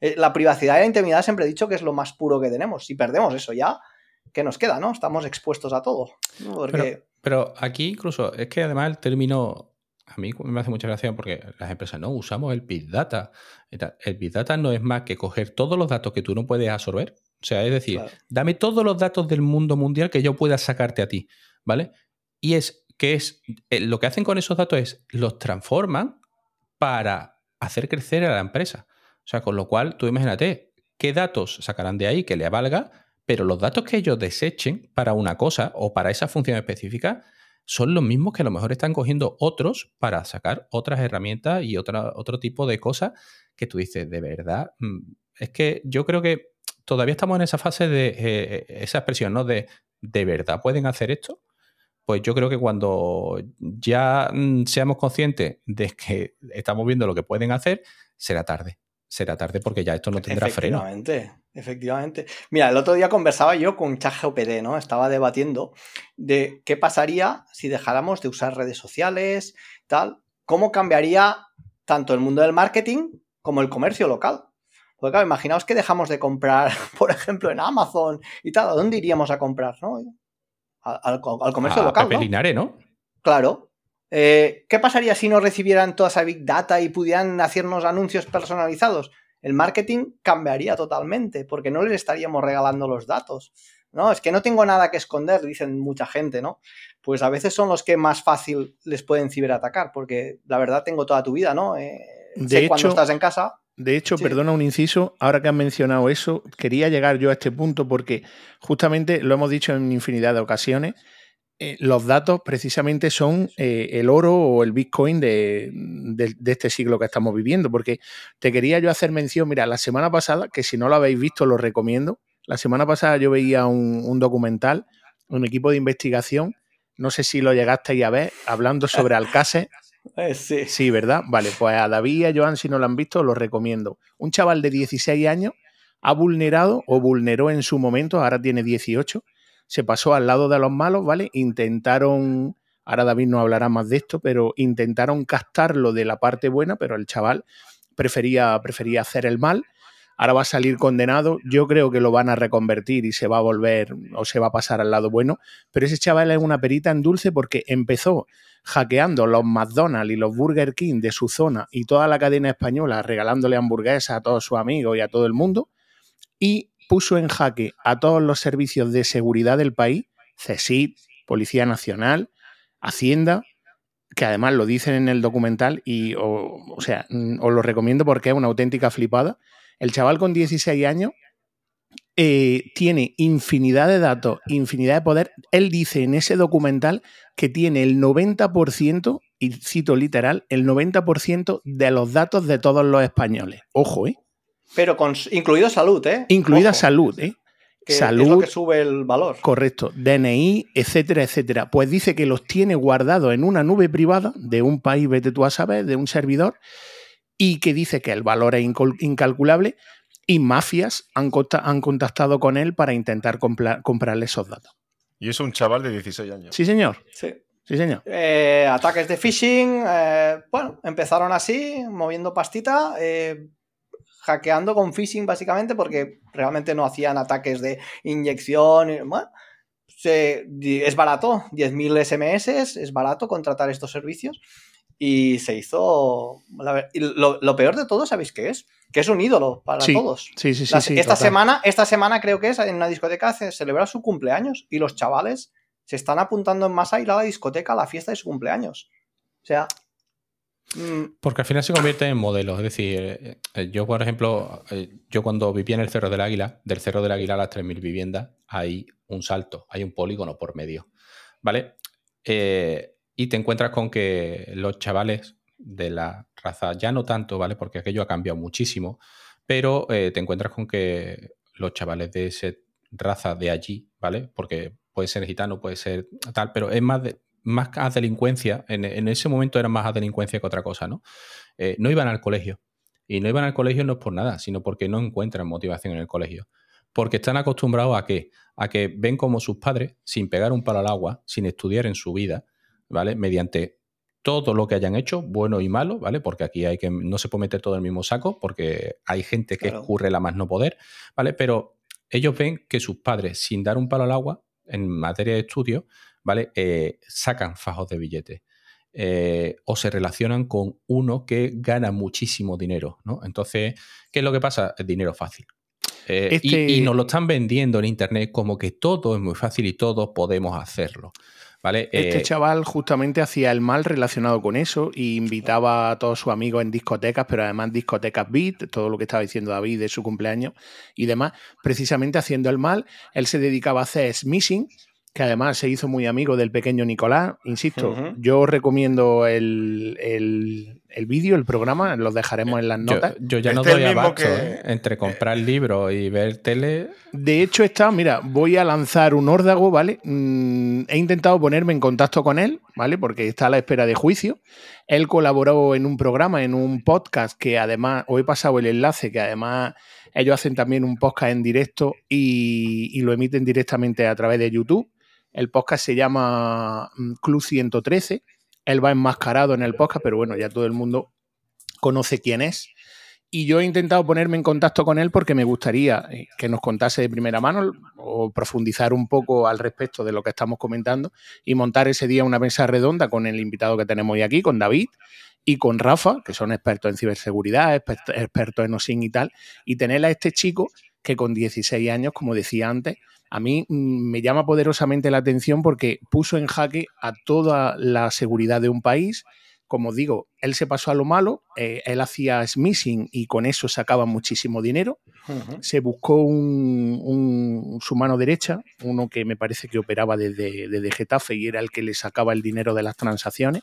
Eh, la privacidad y la intimidad siempre he dicho que es lo más puro que tenemos. Si perdemos eso ya, ¿qué nos queda? ¿no? Estamos expuestos a todo. Pero, aquí incluso, es que además el término, a mí me hace mucha gracia porque las empresas no usamos el Big Data. El Big Data no es más que coger todos los datos que tú no puedes absorber. O sea, es decir, dame todos los datos del mundo mundial que yo pueda sacarte a ti, ¿vale? Y es que es, eh, lo que hacen con esos datos es los transforman para hacer crecer a la empresa. O sea, con lo cual, tú imagínate qué datos sacarán de ahí que le valga, pero los datos que ellos desechen para una cosa o para esa función específica son los mismos que a lo mejor están cogiendo otros para sacar otras herramientas y otro tipo de cosas que tú dices, de verdad, mm, es que yo creo que todavía estamos en esa fase de eh, esa expresión, ¿no? De, ¿de verdad pueden hacer esto? Pues yo creo que cuando ya mm, seamos conscientes de que estamos viendo lo que pueden hacer, será tarde será tarde porque ya esto no tendrá freno. Efectivamente, efectivamente. Mira, el otro día conversaba yo con ChatGPT, ¿no? Estaba debatiendo de qué pasaría si dejáramos de usar redes sociales, tal, cómo cambiaría tanto el mundo del marketing como el comercio local. Porque claro, imaginaos que dejamos de comprar, por ejemplo, en Amazon y tal, ¿a dónde iríamos a comprar, no? Al, comercio local. ¿no? ¿no? Claro, eh, ¿Qué pasaría si no recibieran toda esa big data y pudieran hacernos anuncios personalizados? El marketing cambiaría totalmente porque no les estaríamos regalando los datos. No, es que no tengo nada que esconder, dicen mucha gente, ¿no? Pues a veces son los que más fácil les pueden ciberatacar, porque la verdad tengo toda tu vida, ¿no? Eh, de hecho, cuando estás en casa. De hecho, perdona un inciso, ahora que has mencionado eso, quería llegar yo a este punto porque justamente lo hemos dicho en infinidad de ocasiones eh, los datos precisamente son eh, el oro o el Bitcoin de, este siglo que estamos viviendo, porque te quería yo hacer mención, mira, la semana pasada, que si no lo habéis visto lo recomiendo, la semana pasada yo veía un, documental, un equipo de investigación, no sé si lo llegasteis a ver, hablando sobre Alcácer. Eh, sí. sí, ¿verdad? Vale, pues a David y a Joan, si no lo han visto, lo recomiendo. Un chaval de 16 años ha vulnerado o vulneró en su momento, ahora tiene 18, se pasó al lado de los malos, ¿vale? Intentaron, ahora David no hablará más de esto, pero intentaron captarlo de la parte buena, pero el chaval prefería, prefería hacer el mal. Ahora va a salir condenado. Yo creo que lo van a reconvertir y se va a volver o se va a pasar al lado bueno. Pero ese chaval es una perita en dulce porque empezó hackeando los McDonald's y los Burger King de su zona y toda la cadena española, regalándole hamburguesas a todos sus amigos y a todo el mundo. Y puso en jaque a todos los servicios de seguridad del país, CESID, Policía Nacional, Hacienda, que además lo dicen en el documental y, o, o sea, mm, os lo recomiendo porque es una auténtica flipada. El chaval con 16 años eh, tiene infinidad de datos, infinidad de poder. Él dice en ese documental que tiene el 90%, y cito literal, el 90% de los datos de todos los españoles. Ojo, ¿eh? Pero con, incluido salud, ¿eh? Incluida Ojo, salud, ¿eh? que salud. Es lo que sube el valor. Correcto, DNI, etcétera, etcétera. Pues dice que los tiene guardados en una nube privada de un país, vete tú a saber, de un servidor, y que dice que el valor es incalculable y mafias han, han contactado con él para intentar comprarle esos datos. Y es un chaval de 16 años. Sí, señor. Sí. Sí, señor. Eh, ataques de phishing, eh, bueno, empezaron así, moviendo pastita, eh, hackeando con phishing básicamente, porque realmente no hacían ataques de inyección. y, Bueno, se- es barato, 10.000 SMS, es barato contratar estos servicios. Y se hizo. la ver- y lo, lo peor de todo, ¿sabéis qué es? Que es un ídolo para Sí, todos. Sí, sí, sí. La- sí, esta, total. semana, esta semana creo que es en una discoteca se celebra su cumpleaños y los chavales se están apuntando en masa a ir a la discoteca a la fiesta de su cumpleaños. O sea, mm, Porque al final se convierte en modelo. Es decir, eh, yo, por ejemplo, eh, yo cuando vivía en el Cerro del Águila, del Cerro del Águila a las 3.000 viviendas, hay un salto, hay un polígono por medio. ¿Vale? Eh, y te encuentras con que los chavales de la raza, ya no tanto, ¿vale? Porque aquello ha cambiado muchísimo, pero eh, te encuentras con que los chavales de esa raza de allí, ¿vale? Porque puede ser gitano, puede ser tal, pero es más, más a delincuencia, en, en ese momento era más a delincuencia que otra cosa, ¿no? Eh, no iban al colegio. Y no iban al colegio no es por nada, sino porque no encuentran motivación en el colegio. Porque están acostumbrados a qué? A que ven como sus padres, sin pegar un palo al agua, sin estudiar en su vida, ¿vale? Mediante todo lo que hayan hecho, bueno y malo, ¿vale? Porque aquí hay que no se puede meter todo en el mismo saco, porque hay gente que Claro. escurre la más no poder, ¿vale? Pero ellos ven que sus padres, sin dar un palo al agua, en materia de estudio, ¿vale? Eh, sacan fajos de billetes. Eh, o se relacionan con uno que gana muchísimo dinero, ¿no? Entonces, ¿qué es lo que pasa? El dinero fácil. Eh, y- Este- y, nos lo están vendiendo en internet como que todo es muy fácil y todos podemos hacerlo. ¿Vale? Este Eh, chaval justamente hacía el mal relacionado con eso y invitaba a todos sus amigos en discotecas, pero además discotecas beat, todo lo que estaba diciendo David de su cumpleaños y demás, precisamente haciendo el mal. Él se dedicaba a hacer smishing, que además se hizo muy amigo del pequeño Nicolás. Insisto, Ujú. yo recomiendo el, el- el vídeo, el programa, los dejaremos en las notas. yo ya no Este es doy abasto, que- ¿eh? Entre comprar libros y ver tele. De hecho, está, mira, voy a lanzar un órdago, ¿vale? Mm, he intentado ponerme en contacto con él, ¿vale? Porque está a la espera de juicio. Él colaboró en un programa, en un podcast que además, os he pasado el enlace, que además ellos hacen también un podcast en directo y, lo emiten directamente a través de YouTube. El podcast se llama mm, Club 113. Él va enmascarado en el podcast, pero bueno, ya todo el mundo conoce quién es. Y yo he intentado ponerme en contacto con él porque me gustaría eh, que nos contase de primera mano o profundizar un poco al respecto de lo que estamos comentando y montar ese día una mesa redonda con el invitado que tenemos hoy aquí, con David y con Rafa, que son expertos en ciberseguridad, expert- expertos en OSIN y tal, y tener a este chico que con 16 años, como decía antes, a mí mm, me llama poderosamente la atención porque puso en jaque a toda la seguridad de un país. Como digo, él se pasó a lo malo, eh, él hacía smishing y con eso sacaba muchísimo dinero. Se buscó un, un- su mano derecha, uno que me parece que operaba desde, desde Getafe y era el que le sacaba el dinero de las transacciones.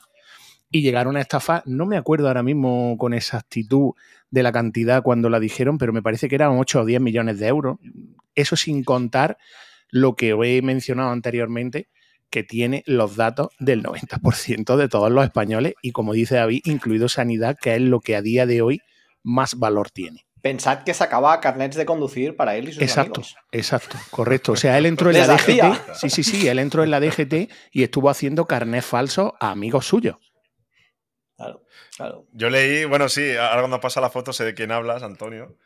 Y llegaron a estafar, no me acuerdo ahora mismo con exactitud de la cantidad cuando la dijeron, pero me parece que eran 8 o 10 millones de euros. Eso sin contar lo que he mencionado anteriormente, que tiene los datos del 90% de todos los españoles y como dice David, incluido sanidad, que es lo que a día de hoy más valor tiene. Pensad que sacaba carnets de conducir para él y sus Exacto, amigos. exacto, correcto. O sea, él entró en la hacía. DGT. Sí, sí, sí, él entró en la DGT y estuvo haciendo carnés falsos a amigos suyos. Claro. Yo leí, bueno, sí, ahora cuando pasa la foto sé de quién hablas, Antonio.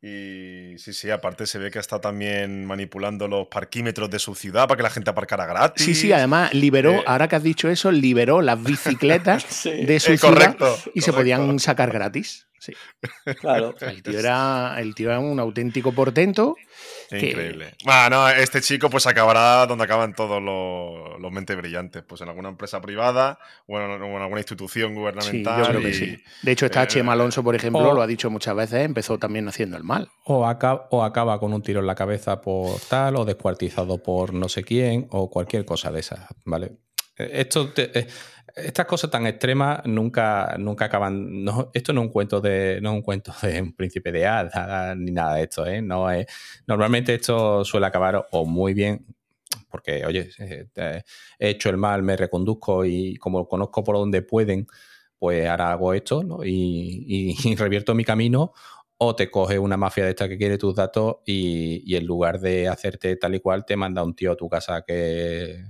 Y sí, sí, aparte se ve que está también manipulando los parquímetros de su ciudad para que la gente aparcara gratis. Sí, sí, además liberó, Eh. ahora que has dicho eso, liberó las bicicletas Sí. de su Eh, ciudad correcto, y se podían sacar gratis. Sí. Claro. El tío era, el tío era un auténtico portento. que- Increíble. Bueno, este chico pues acabará donde acaban todos los, los mentes brillantes, pues en alguna empresa privada o en, o en alguna institución Sí, gubernamental. yo creo que sí. De hecho, está eh, Chema Alonso, por ejemplo, o- lo ha dicho muchas veces, empezó también haciendo el mal. O acaba, o acaba con un tiro en la cabeza por tal, o descuartizado por no sé quién, o cualquier cosa de esas, ¿vale? Eh, Esto te- eh, estas cosas tan extremas nunca, nunca acaban. no- esto no es un cuento de. No es un cuento de un príncipe de hadas ni nada de esto, ¿eh? No es, normalmente esto suele acabar o muy bien. Porque, oye, eh, eh, he hecho el mal, me reconduzco y como conozco por donde pueden, pues ahora hago esto, ¿no? Y, y- y revierto mi camino, o te coge una mafia de esta que quiere tus datos y, y en lugar de hacerte tal y cual, te manda un tío a tu casa que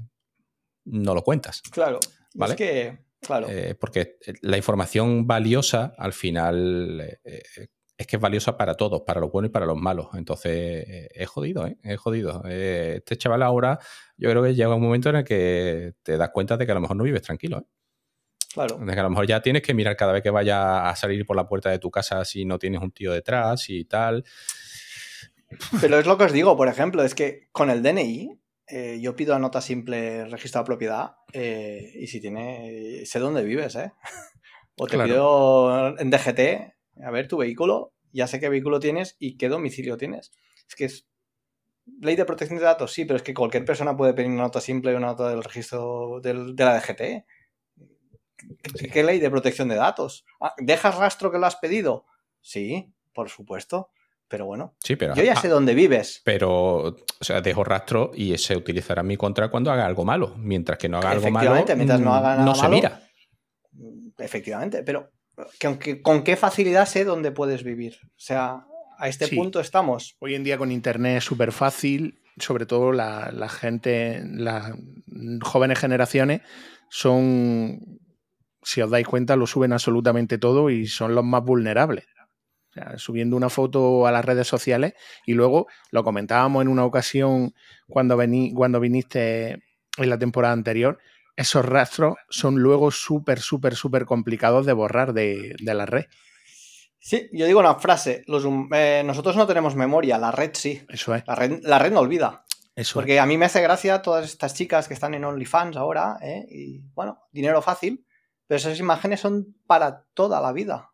no lo cuentas. Claro. Vale. Es que, claro. Eh, porque la información valiosa, al final, eh, eh, es que es valiosa para todos, para los buenos y para los malos. Entonces, eh, es jodido, ¿eh? Es jodido. Eh, este chaval ahora, yo creo que llega un momento en el que te das cuenta de que a lo mejor no vives tranquilo, ¿eh? claro. De que a lo mejor ya tienes que mirar cada vez que vaya a salir por la puerta de tu casa si no tienes un tío detrás y tal. Pero es lo que os digo, por ejemplo, es que con el DNI eh, yo pido a nota simple registro de propiedad eh, y si tiene, sé dónde vives, ¿eh? O te Claro. pido en DGT, a ver tu vehículo, ya sé qué vehículo tienes y qué domicilio tienes. Es que es ley de protección de datos, sí, pero es que cualquier persona puede pedir una nota simple y una nota del registro del- de la DGT. ¿Qué, Sí. qué ley de protección de datos? Ah, ¿Dejas rastro que lo has pedido? Sí, por supuesto. Pero bueno, Sí, pero. yo ya ah, sé dónde vives. Pero, o sea, dejo rastro y se utilizará en mi contra cuando haga algo malo. Mientras que no haga algo malo. Efectivamente, mientras no haga mm, nada no se malo. mira. Efectivamente, pero que aunque, con qué facilidad sé dónde puedes vivir. O sea, a este Sí. punto estamos. Hoy en día con internet es súper fácil, sobre todo la, la gente, las jóvenes generaciones son, si os dais cuenta, lo suben absolutamente todo y son los más vulnerables. Sea, subiendo una foto a las redes sociales y luego lo comentábamos en una ocasión cuando, vení, cuando viniste en la temporada anterior, esos rastros son luego súper, súper, súper complicados de borrar de, de la red. Sí, yo digo una frase. Los eh, nosotros no tenemos memoria, la red sí. Eso es. La red, la red no olvida. Eso es. Porque a mí me hace gracia todas estas chicas que están en OnlyFans ahora, ¿eh? y bueno, dinero fácil, pero esas imágenes son para toda la vida.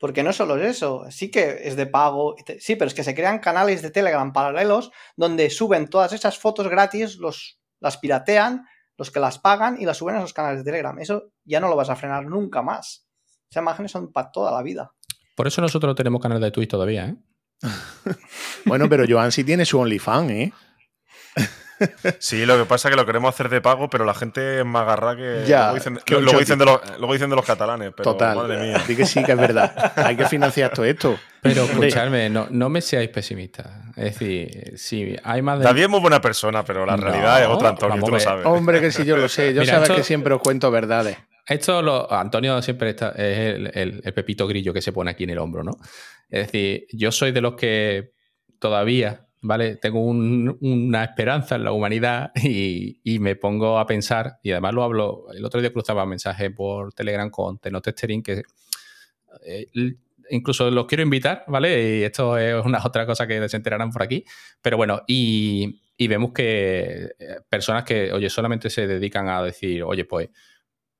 Porque no solo es eso, sí que es de pago, sí, pero es que se crean canales de Telegram paralelos donde suben todas esas fotos gratis, los, las piratean, los que las pagan y las suben a esos canales de Telegram. Eso ya no lo vas a frenar nunca más. Esas imágenes son para toda la vida. Por eso nosotros no tenemos canal de Twitch todavía, ¿eh? Bueno, pero Joan sí tiene su OnlyFans, ¿eh? Sí, lo que pasa es que lo queremos hacer de pago, pero la gente es más agarra que. Ya, luego, dicen, que luego dicen de los, luego dicen de los catalanes, pero Total. madre mía. Di que sí, que es verdad. Hay que financiar todo esto. Pero escuchadme, no, no me seáis pesimistas. Es decir, si hay más de. David es muy buena persona, pero la No, realidad es otra, Antonio, tú lo sabes. Hombre, que sí, yo lo sé. Yo Mira, sabes esto- que siempre os cuento verdades. Esto lo, Antonio siempre está, es el, el- el pepito grillo que se pone aquí en el hombro, ¿no? Es decir, yo soy de los que todavía, ¿vale? Tengo un- una esperanza en la humanidad y, me pongo a pensar, y además lo hablo, el otro día cruzaba mensaje por Telegram con Tenotesterin que eh, incluso los quiero invitar, ¿vale? Y esto es una otra cosa que se enterarán por aquí. Pero bueno, y, y vemos que eh, personas que, oye, solamente se dedican a decir, oye, pues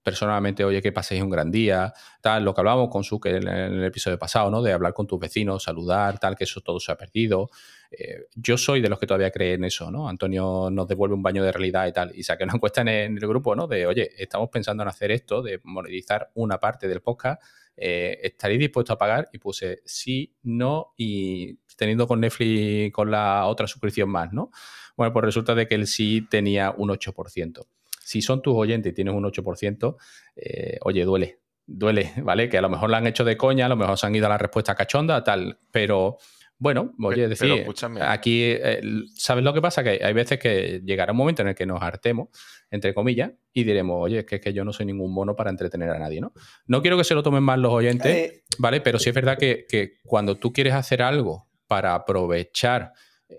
personalmente, oye, que paséis un gran día, tal, lo que hablábamos con Suke en, en el episodio pasado, ¿no? De hablar con tus vecinos, saludar, tal, que eso todo se ha perdido. Eh, yo soy de los que todavía creen eso, ¿no? Antonio nos devuelve un baño de realidad y tal, y saqué una encuesta en el, grupo, ¿no? De, oye, estamos pensando en hacer esto, de monetizar una parte del podcast, eh, ¿estaréis dispuestos a pagar? Y puse sí, no, y teniendo con Netflix con la otra suscripción más, ¿no? Bueno, pues resulta de que el sí tenía un 8% si son tus oyentes y tienes un 8%, eh, oye, duele, duele, ¿vale? Que a lo mejor la han hecho de coña, a lo mejor se han ido a la respuesta cachonda, tal, pero bueno, oye, decir, pero escúchame. aquí, eh, ¿sabes lo que pasa? Que hay veces que llegará un momento en el que nos hartemos, entre comillas, y diremos, oye, es que, es que yo no soy ningún mono para entretener a nadie, ¿no? No quiero que se lo tomen mal los oyentes, Eh, ¿vale? Pero sí es verdad que, que cuando tú quieres hacer algo para aprovechar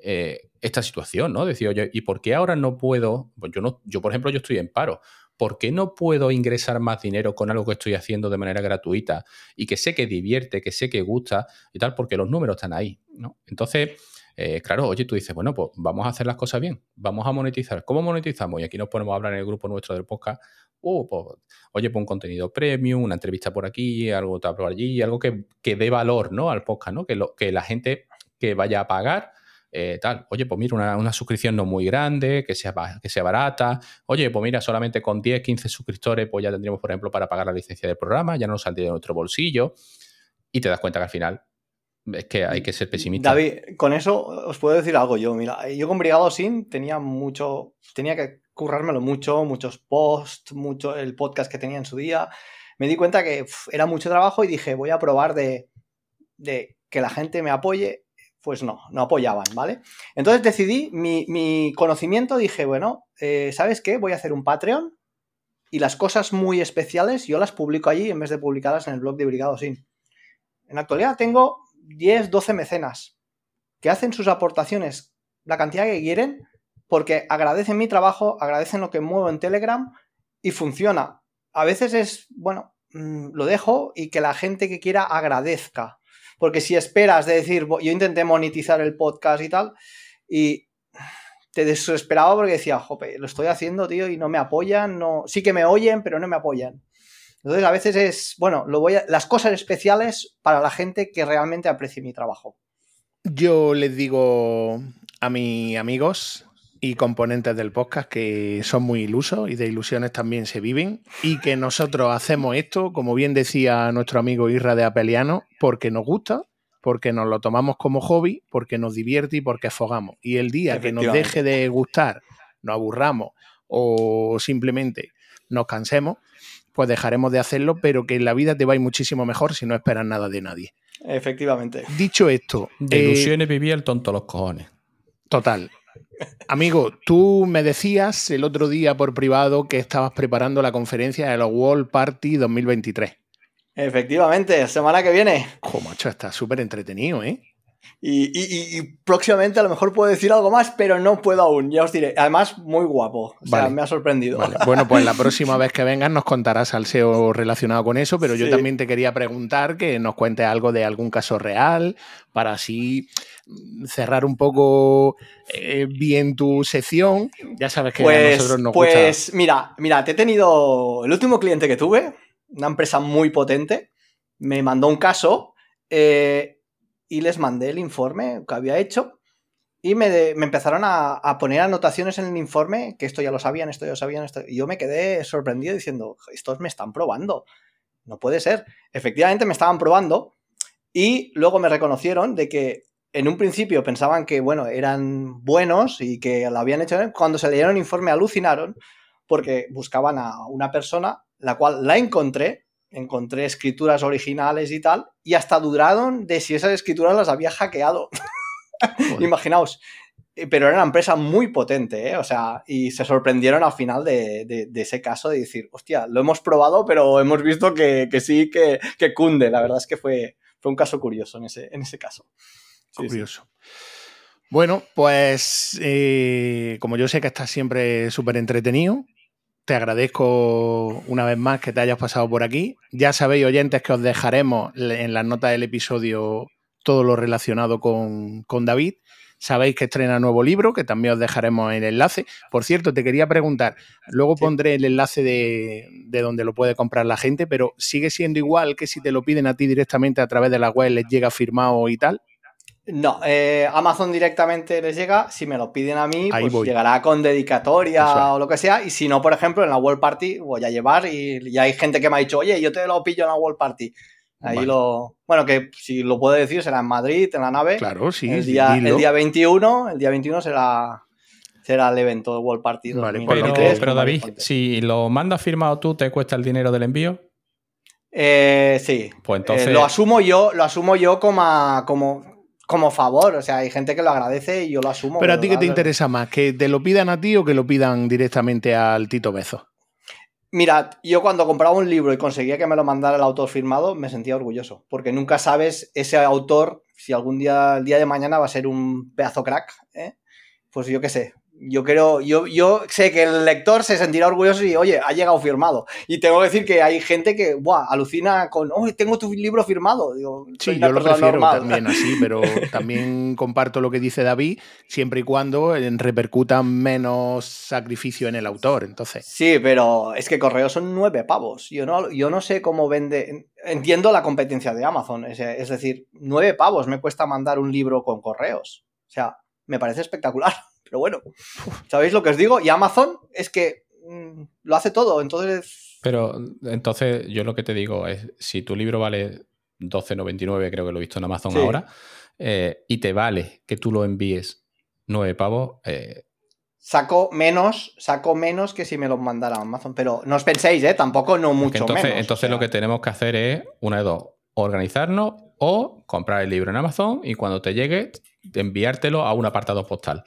eh, esta situación, ¿no? Decir, oye, ¿y por qué ahora no puedo? Pues yo, no, yo, por ejemplo, yo estoy en paro. ¿Por qué no puedo ingresar más dinero con algo que estoy haciendo de manera gratuita y que sé que divierte, que sé que gusta y tal? Porque los números están ahí, ¿no? Entonces, eh, claro, oye, tú dices, bueno, pues vamos a hacer las cosas bien, vamos a monetizar. ¿Cómo monetizamos? Y aquí nos ponemos a hablar en el grupo nuestro del podcast. Uh, pues, oye, pues un contenido premium, una entrevista por aquí, algo por allí, algo que, que dé valor ¿no? al podcast, ¿no? Que la gente que vaya a pagar eh, tal. Oye, pues mira, una, suscripción no muy grande, que sea, que sea barata. Oye, pues mira, solamente con 10, 15 suscriptores, pues ya tendríamos, por ejemplo, para pagar la licencia del programa, ya no nos saldría de nuestro bolsillo. Y te das cuenta que al final es que hay que ser pesimista. David, con eso os puedo decir algo yo. Mira, yo con Brigado Sin tenía mucho, tenía que currármelo mucho, muchos posts, mucho el podcast que tenía en su día. Me di cuenta que era mucho trabajo y dije, voy a probar de, de que la gente me apoye pues no, no apoyaban, ¿vale? Entonces decidí, mi, conocimiento, dije, bueno, eh, ¿sabes qué? Voy a hacer un Patreon y las cosas muy especiales yo las publico allí en vez de publicarlas en el blog de Brigado Sin. En la actualidad tengo 10, 12 mecenas que hacen sus aportaciones la cantidad que quieren porque agradecen mi trabajo, agradecen lo que muevo en Telegram y funciona. A veces es, bueno, mm, lo dejo y que la gente que quiera agradezca. Porque si esperas de decir, yo intenté monetizar el podcast y tal, y te desesperaba porque decía, jope, lo estoy haciendo, tío, y no me apoyan, no, sí que me oyen, pero no me apoyan. Entonces a veces es, bueno, lo voy a, las cosas especiales para la gente que realmente aprecie mi trabajo. Yo les digo a mis amigos y componentes del podcast que son muy ilusos y de ilusiones también se viven y que nosotros hacemos esto, como bien decía nuestro amigo Irra de Apeliano, porque nos gusta, porque nos lo tomamos como hobby, porque nos divierte y porque afogamos. Y el día que nos deje de gustar, nos aburramos o simplemente nos cansemos, pues dejaremos de hacerlo, pero que en la vida te va a ir muchísimo mejor si no esperas nada de nadie. Efectivamente. Dicho esto. De eh, ilusiones vivía el tonto los cojones. Total. Amigo, tú me decías el otro día por privado que estabas preparando la conferencia de la World Party 2023. Efectivamente, semana que viene. Como macho, está súper entretenido, ¿eh? Y, próximamente a lo mejor puedo decir algo más, pero no puedo aún, ya os diré. Además, muy guapo. O sea, me ha sorprendido. Bueno, pues la próxima vez que vengas nos contarás al SEO relacionado con eso, pero yo también te quería preguntar que nos cuentes algo de algún caso real para así cerrar un poco eh, bien tu sección. Ya sabes que a pues, nosotros nos gusta. Pues mira, mira, te he tenido el último cliente que tuve, una empresa muy potente, me mandó un caso. Eh, y les mandé el informe que había hecho y me, empezaron a, poner anotaciones en el informe, que esto ya lo sabían, esto ya lo sabían, esto, y yo me quedé sorprendido diciendo, estos me están probando, no puede ser. Efectivamente me estaban probando y luego me reconocieron de que en un principio pensaban que, bueno, eran buenos y que lo habían hecho, cuando se leyeron el informe alucinaron porque buscaban a una persona, la cual la encontré, encontré escrituras originales y tal, y hasta dudaron de si esas escrituras las había hackeado. Imaginaos. Eh, pero era una empresa muy potente, ¿eh? O sea, y se sorprendieron al final de, ese caso de decir, hostia, lo hemos probado, pero hemos visto que, sí, que, que, cunde. La verdad es que fue, fue un caso curioso en ese, en ese caso. curioso. Bueno, pues eh, como yo sé que estás siempre súper entretenido, te agradezco una vez más que te hayas pasado por aquí. Ya sabéis, oyentes, que os dejaremos en las notas del episodio todo lo relacionado con, David. Sabéis que estrena nuevo libro, que también os dejaremos el enlace. Por cierto, te quería preguntar, luego pondré el enlace de, de, donde lo puede comprar la gente, pero ¿sigue siendo igual que si te lo piden a ti directamente a través de la web, les llega firmado y tal? No, eh, Amazon directamente les llega. Si me lo piden a mí, pues llegará con dedicatoria o lo que sea. Y si no, por ejemplo, en la World Party voy a llevar y ya hay gente que me ha dicho, oye, yo te lo pillo en la World Party. Ahí lo. Bueno, que si lo puedo decir, será en Madrid, en la nave. Claro, sí. El día, el día 21, el día 21 será, será el evento de World Party. Vale, pero, pero David, si lo mandas firmado tú, ¿te cuesta el dinero del envío? Eh, sí. Pues entonces. Eh, lo asumo yo, lo asumo yo como, como como favor. O sea, hay gente que lo agradece y yo lo asumo. Pero a ti, ¿qué te interesa más? ¿Que te lo pidan a ti o que lo pidan directamente al Tito Bezo? Mirad, yo cuando compraba un libro y conseguía que me lo mandara el autor firmado, me sentía orgulloso, porque nunca sabes ese autor si algún día, el día de mañana va a ser un pedazo crack, ¿eh? Pues yo qué sé, yo creo, yo, yo sé que el lector se sentirá orgulloso y, oye, ha llegado firmado. Y tengo que decir que hay gente que, buah, alucina con, oh, tengo tu libro firmado. Digo, sí, yo lo prefiero también así, pero también comparto lo que dice David, siempre y cuando repercuta menos sacrificio en el autor, entonces. Sí, pero es que Correo son nueve pavos. Yo no, yo no sé cómo vende, entiendo la competencia de Amazon, es, es decir, nueve pavos me cuesta mandar un libro con correos. O sea, me parece espectacular. Pero bueno, ¿sabéis lo que os digo? Y Amazon es que mm, lo hace todo, entonces... Pero entonces yo lo que te digo es, si tu libro vale 12,99, creo que lo he visto en Amazon ahora, eh, y te vale que tú lo envíes 9 pavos... Eh, saco menos, saco menos que si me lo mandara Amazon, pero no os penséis, ¿eh? Tampoco no mucho entonces, menos. Entonces lo que tenemos que hacer es, una de dos, organizarnos o comprar el libro en Amazon y cuando te llegue enviártelo a un apartado postal.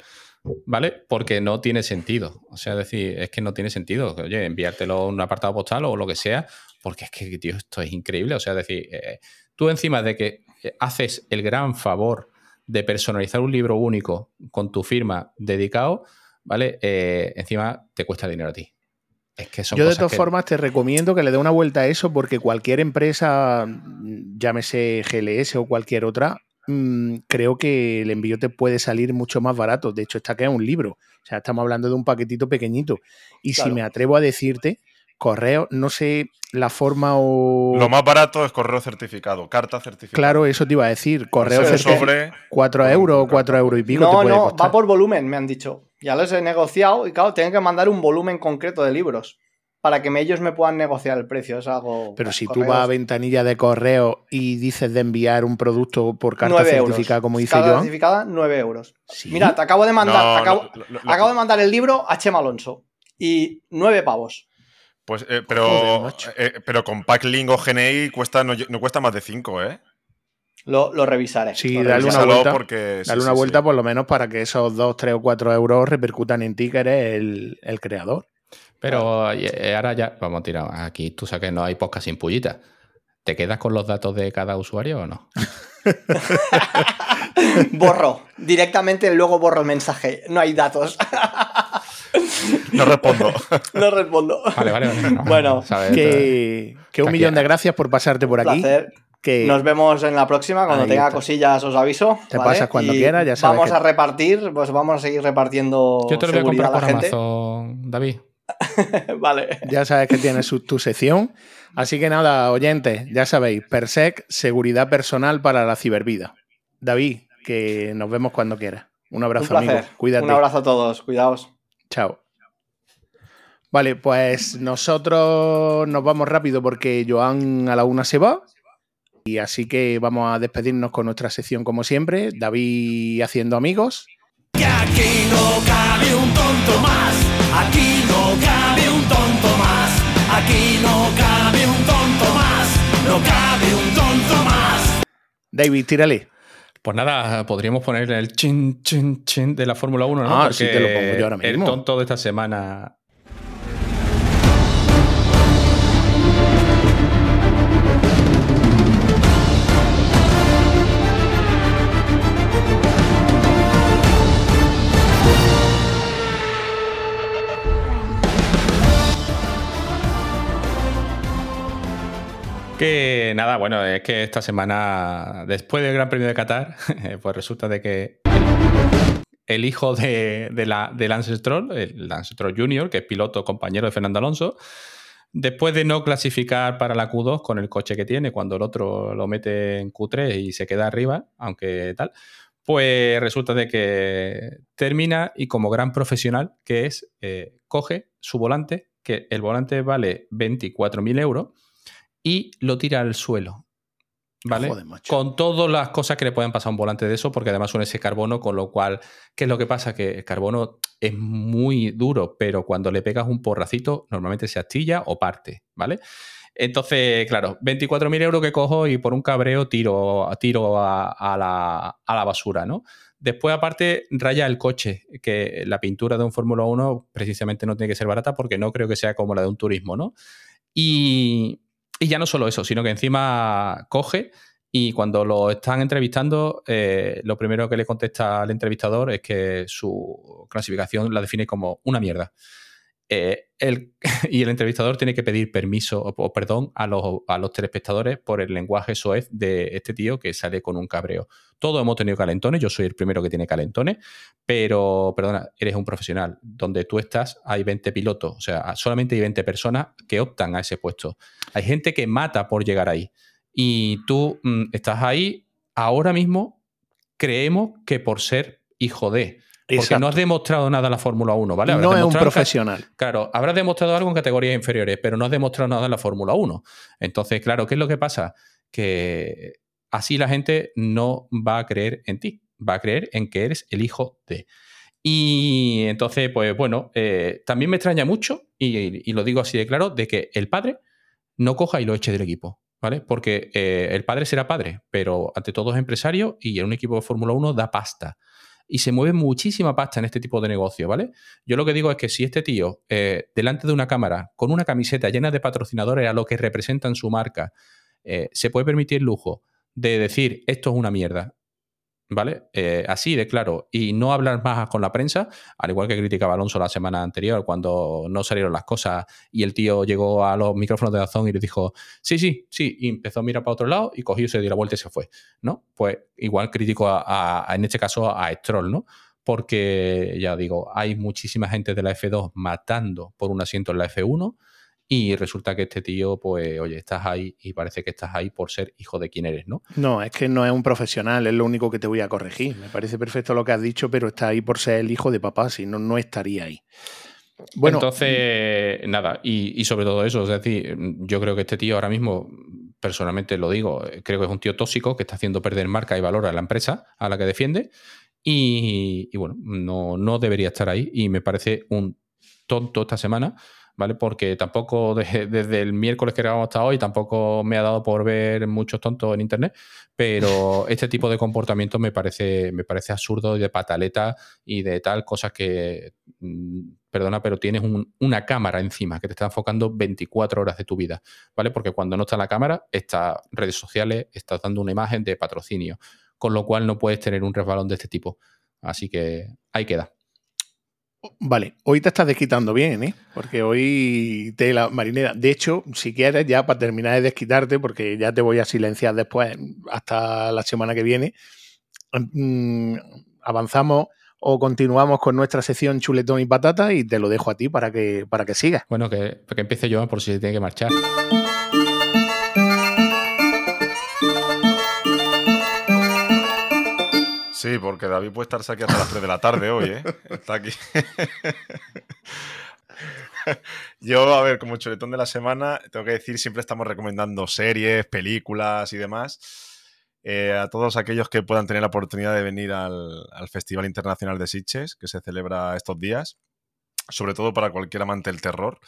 ¿Vale? Porque no tiene sentido. O sea, decir, es que no tiene sentido. Oye, enviártelo a un apartado postal o lo que sea, porque es que, tío, esto es increíble. O sea, decir, eh, tú encima de que eh, haces el gran favor de personalizar un libro único con tu firma dedicado, ¿vale? Eh, encima te cuesta dinero a ti. Es que Yo de todas formas te recomiendo que le dé una vuelta a eso porque cualquier empresa, llámese GLS o cualquier otra, Mm, creo que el envío te puede salir mucho más barato. De hecho, está que es un libro. O sea, estamos hablando de un paquetito pequeñito. Y si me atrevo a decirte, correo, no sé la forma o. Lo más barato es correo certificado, carta certificada. Claro, eso te iba a decir. Correo certificado. 4 euros o 4 euros y pico. No, no, va por volumen, me han dicho. Ya los he negociado y claro, tienen que mandar un volumen concreto de libros para que ellos me puedan negociar el precio. Es algo. Pero si tú vas a ventanilla de correo y dices de enviar un producto por carta certificada, como dice carta certificada, 9 euros. Mira, te acabo de mandar. acabo, de mandar el libro a Chema Alonso. Y 9 pavos. Pues, eh, pero, eh, pero con Packlink o GNI cuesta, no, cuesta más de 5, ¿eh? Lo, revisaré. Sí, dale una vuelta, porque, dale una vuelta por lo menos para que esos 2, 3 o 4 euros repercutan en ti, que eres el creador. Pero eh, ahora ya, vamos a tirar, aquí tú sabes que no hay podcast sin pullita. ¿Te quedas con los datos de cada usuario o no? borro, directamente luego borro el mensaje, no hay datos. no respondo. no respondo. Vale, vale, vale. bueno, que, un millón de gracias por pasarte por aquí. Que Nos vemos en la próxima. Cuando tenga cosillas os aviso. Te pasas cuando quieras, ya sabes. Vamos a repartir, pues vamos a seguir repartiendo. Yo te lo voy a comprar por Amazon, David. vale. Ya sabes que tienes tu sección. Así que nada, oyentes, ya sabéis, PERSEC, seguridad personal para la cibervida. David, que nos vemos cuando quieras. Un abrazo, amigo. Cuídate. Un abrazo a todos. Cuidaos. Chao. Vale, pues nosotros nos vamos rápido porque Joan a la una se va. Y así que vamos a despedirnos con nuestra sección como siempre. David haciendo amigos. Y aquí no cabe un tonto más. Aquí no cabe un tonto más. Aquí no cabe un tonto más. No cabe un tonto más. David, tírale. Pues nada, podríamos poner el chin, chin, chin de la Fórmula 1, ¿no? Ah, sí, te lo pongo yo ahora mismo. El tonto de esta semana Que nada, bueno, es que esta semana, después del Gran Premio de Qatar, pues resulta de que el hijo de, la, de Lance Stroll, el Lance Stroll Jr., que es piloto compañero de Fernando Alonso, después de no clasificar para la Q2 con el coche que tiene, cuando el otro lo mete en Q3 y se queda arriba, aunque tal, pues resulta de que termina y como gran profesional que es, eh, coge su volante, que el volante vale 24.000 euros, y lo tira al suelo. ¿Vale? con todas las cosas que le pueden pasar a un volante de eso, porque además son ese carbono, con lo cual, ¿qué es lo que pasa? Que el carbono es muy duro, pero cuando le pegas un porracito, normalmente se astilla o parte, ¿vale? Entonces, claro, 24.000 euros que cojo y por un cabreo tiro, tiro a, la, a, la, basura, ¿no? Después, aparte, raya el coche, que la pintura de un Fórmula 1 precisamente no tiene que ser barata porque no creo que sea como la de un turismo, ¿no? Y, y ya no solo eso, sino que encima coge Y cuando lo están entrevistando, eh, lo primero que le contesta al entrevistador es que su clasificación la define como una mierda. Eh, y el entrevistador tiene que pedir permiso o, perdón a los, a los, telespectadores por el lenguaje soez de este tío que sale con un cabreo. Todos hemos tenido calentones, yo soy el primero que tiene calentones, pero, perdona, eres un profesional. Donde tú estás hay 20 pilotos, o sea, solamente hay 20 personas que optan a ese puesto. Hay gente que mata por llegar ahí. Y tú mm, estás ahí ahora mismo, creemos que por ser hijo de porque no has demostrado nada en la Fórmula 1, ¿vale? no es un profesional. claro, habrás demostrado algo en categorías inferiores, pero no has demostrado nada en la Fórmula 1. Entonces, claro, ¿qué es lo que pasa? Que así la gente no va a creer en ti, va a creer en que eres el hijo de. Y entonces, pues bueno, eh, también me extraña mucho, y, lo digo así de claro, de que el padre no coja y lo eche del equipo. ¿Vale? Porque eh, el padre será padre, pero ante todo es empresario y en un equipo de Fórmula 1 da pasta y se mueve muchísima pasta en este tipo de negocio, ¿vale? Yo lo que digo es que si este tío, eh, delante de una cámara, con una camiseta llena de patrocinadores a lo que representan su marca, eh, se puede permitir el lujo de decir esto es una mierda, ¿vale? Eh, así de claro. Y no hablar más con la prensa, al igual que criticaba Alonso la semana anterior cuando no salieron las cosas y el tío llegó a los micrófonos de Dazón y le dijo, sí, sí, sí, y empezó a mirar para otro lado y cogió, se dio la vuelta y se fue, ¿no? Pues igual critico a, en este caso a Stroll, ¿no? Porque, ya digo, hay muchísima gente de la F2 matando por un asiento en la F1 y resulta que este tío, pues, oye, estás ahí y parece que estás ahí por ser hijo de quien eres, ¿no? No, es que no es un profesional, es lo único que te voy a corregir. Me parece perfecto lo que has dicho, pero está ahí por ser el hijo de papá, si no, no estaría ahí. Bueno, entonces, nada, y, y, sobre todo eso, es decir, yo creo que este tío ahora mismo, personalmente lo digo, creo que es un tío tóxico que está haciendo perder marca y valor a la empresa a la que defiende, y, y bueno, no, no debería estar ahí, y me parece un tonto esta semana ¿vale? Porque tampoco desde el miércoles que grabamos hasta hoy tampoco me ha dado por ver muchos tontos en internet, pero este tipo de comportamiento me parece, me parece absurdo y de pataleta y de tal, cosas que, mm, perdona, pero tienes una cámara encima que te está enfocando 24 horas de tu vida, ¿vale? Porque cuando no está la cámara, está redes sociales, estás dando una imagen de patrocinio, con lo cual no puedes tener un resbalón de este tipo. Así que ahí queda. Vale, hoy te estás desquitando bien, ¿eh? Porque hoy te la marinera. De hecho, si quieres, ya para terminar de desquitarte, porque ya te voy a silenciar después hasta la semana que viene, mm, avanzamos o continuamos con nuestra sección chuletón y patata y te lo dejo a ti para que, para que sigas. Bueno, que, que empiece yo por si se tiene que marchar. Sí, porque David puede estarse aquí hasta las 3 de la tarde hoy, ¿eh? Está aquí. Yo, a ver, como chuletón de la semana, tengo que decir, siempre estamos recomendando series, películas y demás. Eh, a todos aquellos que puedan tener la oportunidad de venir al, Festival Internacional de Sitges, que se celebra estos días, sobre todo para cualquier amante del terror,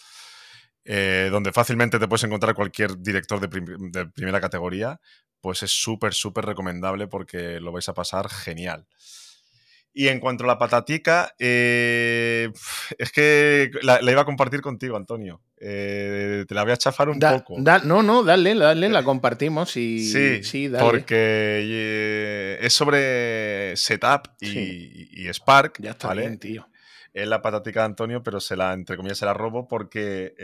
eh, donde fácilmente te puedes encontrar cualquier director de primera categoría, pues es súper, súper recomendable porque lo vais a pasar genial. Y en cuanto a la patatica, eh, es que la, iba a compartir contigo, Antonio. Eh, te la voy a chafar un poco. no, no, dale, dale, la compartimos y sí, sí dale. Porque eh, es sobre Setup y, Spark. Ya está bien, tío. Es la patatica de Antonio, pero se la, entre comillas, se la robo porque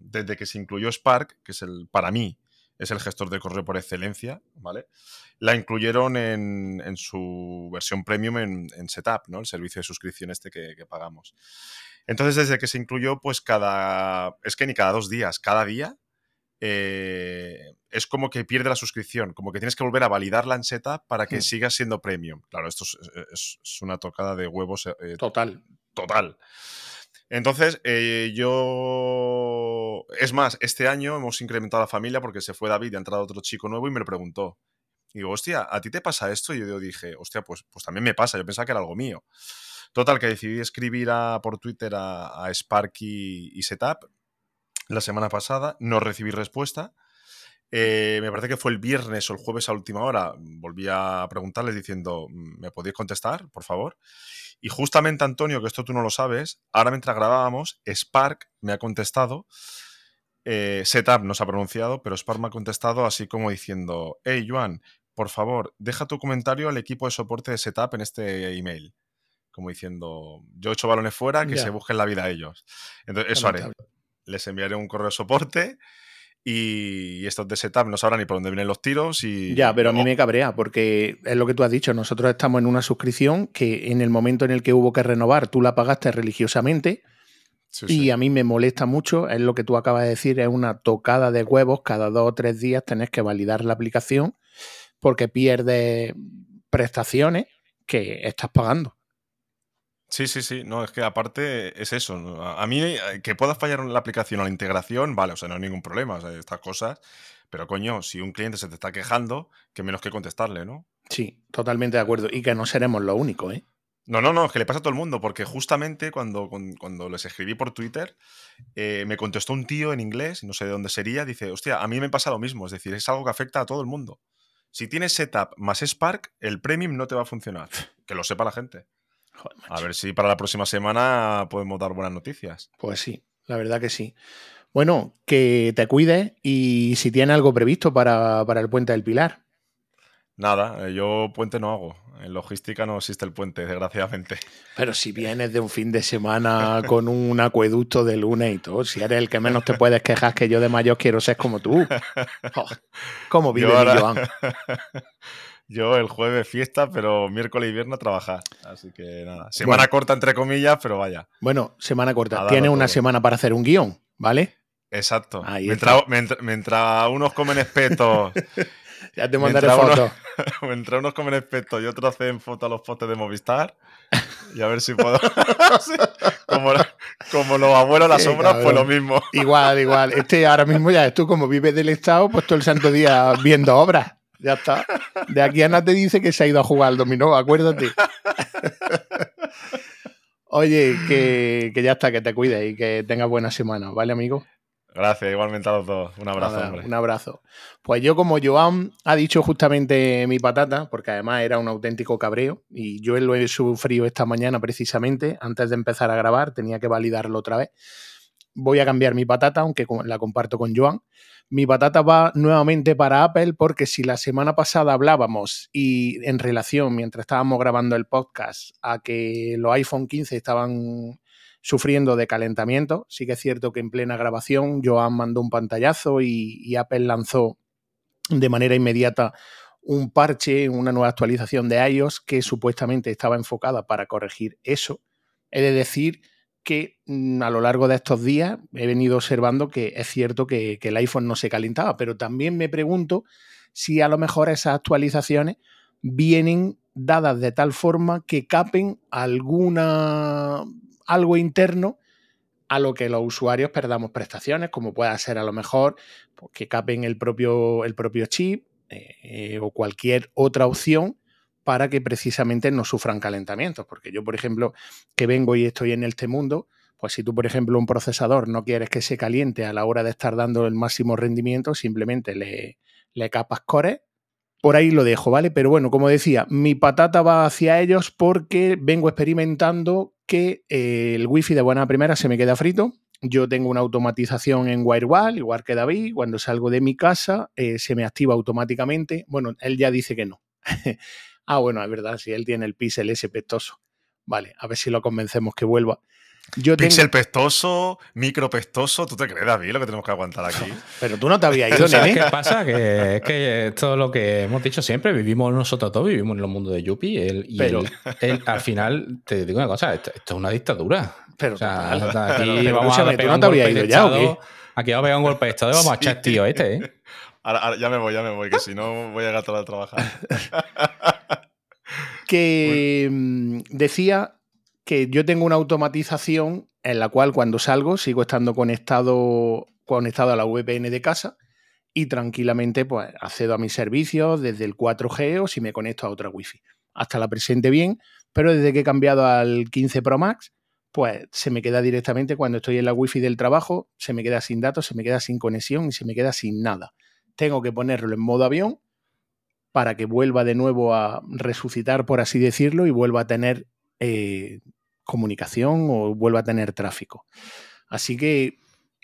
desde que se incluyó Spark, que es el, para mí, es el gestor de correo por excelencia, ¿vale? La incluyeron en, su versión premium en, Setup, ¿no? El servicio de suscripción este que, pagamos. Entonces, desde que se incluyó, pues cada... Es que ni cada dos días, cada día eh, es como que pierde la suscripción, como que tienes que volver a validarla en setup para que hmm. siga siendo premium. Claro, esto es, una tocada de huevos. Eh, total. Total. Entonces, eh, yo. Es más, este año hemos incrementado la familia porque se fue David y ha entrado otro chico nuevo y me lo preguntó. Y digo, hostia, ¿a ti te pasa esto? Y yo dije, hostia, pues, pues también me pasa. Yo pensaba que era algo mío. Total, que decidí escribir por Twitter a, Sparky y Setup la semana pasada. No recibí respuesta. Eh, me parece que fue el viernes o el jueves a última hora. Volví a preguntarles diciendo, ¿me podéis contestar, por favor? Y justamente, Antonio, que esto tú no lo sabes, ahora mientras grabábamos, Spark me ha contestado eh, Setup no se ha pronunciado, pero Spark me ha contestado así como diciendo, hey Joan, por favor, deja tu comentario al equipo de soporte de Setup en este email. Como diciendo, yo echo balones fuera, que se busquen la vida ellos. Entonces, eso haré. Les enviaré un correo de soporte y estos de Setup no sabrán ni por dónde vienen los tiros y... Ya, pero a mí me cabrea porque es lo que tú has dicho. Nosotros estamos en una suscripción que en el momento en el que hubo que renovar, tú la pagaste religiosamente sí, y sí. a mí me molesta mucho. Es lo que tú acabas de decir, es una tocada de huevos. Cada dos o tres días tenés que validar la aplicación porque pierdes prestaciones que estás pagando. Sí, sí, sí. No, es que aparte es eso. ¿no? A mí eh, que pueda fallar la aplicación o la integración, vale, o sea, no hay ningún problema, o sea, estas cosas. Pero coño, si un cliente se te está quejando, que menos que contestarle, ¿no? Sí, totalmente de acuerdo. Y que no seremos los únicos, ¿eh? No, no, no, es que le pasa a todo el mundo, porque justamente cuando, cuando, cuando les escribí por Twitter, eh, me contestó un tío en inglés, no sé de dónde sería, dice, hostia, a mí me pasa lo mismo, es decir, es algo que afecta a todo el mundo. Si tienes Setup más Spark, el Premium no te va a funcionar. Que lo sepa la gente. Joder, A ver si para la próxima semana podemos dar buenas noticias. Pues sí, la verdad que sí. Bueno, que te cuides y si tienes algo previsto para, para el puente del Pilar. Nada, eh, yo puente no hago. En logística no existe el puente, desgraciadamente. Pero si vienes de un fin de semana con un acueducto de lunes y todo, si eres el que menos te puedes quejar que yo de mayor quiero ser como tú. Oh, ¿Cómo vive Yo mi ahora- Joan? Yo el jueves fiesta, pero miércoles y viernes a trabajar. Así que nada. Semana Bueno. corta entre comillas, pero vaya. Bueno, semana corta. No una todo. semana para hacer un guion, ¿vale? Exacto. Ahí Mientras, está. mientras- mientras unos comen espetos, Ya te mandaré fotos. mientras unos comen espetos y otros hacen fotos a los postes de Movistar. Y a ver si puedo. Como, como los abuelos las Qué obras, pues lo mismo. Igual, igual. Este ahora mismo ya es tú como vives del Estado, pues todo el santo día viendo obras. Ya está. De aquí a nada te dice que se ha ido a jugar al dominó, acuérdate. Oye, que, que ya está, que te cuides y que tengas buena semana, ¿vale, amigo? Gracias, igualmente a los dos. Un abrazo, Nada, hombre. Un abrazo. Pues yo, como Joan ha dicho justamente mi patata, porque además era un auténtico cabreo, y yo lo he sufrido esta mañana precisamente, antes de empezar a grabar, tenía que validarlo otra vez. Voy a cambiar mi patata, aunque la comparto con Joan. Mi patata va nuevamente para Apple, porque si la semana pasada hablábamos y en relación, mientras estábamos grabando el podcast, a que los iPhone 15 estaban sufriendo de calentamiento. Sí que es cierto que en plena grabación Joan mandó un pantallazo y, Apple lanzó de manera inmediata un parche, una nueva actualización de iOS que supuestamente estaba enfocada para corregir eso. He de decir que mm, a lo largo de estos días he venido observando que es cierto que, el iPhone no se calentaba, pero también me pregunto si a lo mejor esas actualizaciones vienen dadas de tal forma que capen alguna algo interno a lo que los usuarios perdamos prestaciones, como pueda ser a lo mejor pues, que capen el propio, el propio chip eh, o cualquier otra opción para que precisamente no sufran calentamientos. Porque yo, por ejemplo, que vengo y estoy en este mundo, pues si tú, por ejemplo, un procesador no quieres que se caliente a la hora de estar dando el máximo rendimiento, simplemente le, le capas core. Por ahí lo dejo, ¿vale? Pero bueno, como decía, mi patata va hacia ellos porque vengo experimentando que eh, el wifi de buena primera se me queda frito. Yo tengo una automatización en Wirewall, igual que David. Cuando salgo de mi casa, eh, se me activa automáticamente. Bueno, él ya dice que no. ah, bueno, es verdad, si él tiene el pixel ese pestoso. Vale, a ver si lo convencemos que vuelva. Yo tengo- Pixel pestoso, micro pestoso. ¿Tú te crees, David, lo que tenemos que aguantar aquí? Pero tú no te habías ido, ¿Sabes qué pasa? Que es que esto es lo que hemos dicho siempre. Vivimos nosotros todos, vivimos en el mundo de Yuppie. él- y Pero- él- él, al final, te digo una cosa, esto, esto es una dictadura. Pero O sea, total. aquí Pero- vamos a ¿tú pegar no un te habías ido ya o. Aquí vamos a pegar un golpe de estado y vamos a echar tío este, ¿eh? Ahora, ya me voy, ya me voy, que si no voy a llegar tarde a trabajar. que mm, decía que yo tengo una automatización en la cual cuando salgo sigo estando conectado, conectado a la VPN de casa y tranquilamente pues accedo a mis servicios desde el 4G o si me conecto a otra Wi-Fi. Hasta la presente bien, pero desde que he cambiado al 15 Pro Max, pues se me queda directamente cuando estoy en la Wi-Fi del trabajo, se me queda sin datos, se me queda sin conexión y se me queda sin nada. Tengo que ponerlo en modo avión para que vuelva de nuevo a resucitar, por así decirlo, y vuelva a tener eh, comunicación o vuelva a tener tráfico. Así que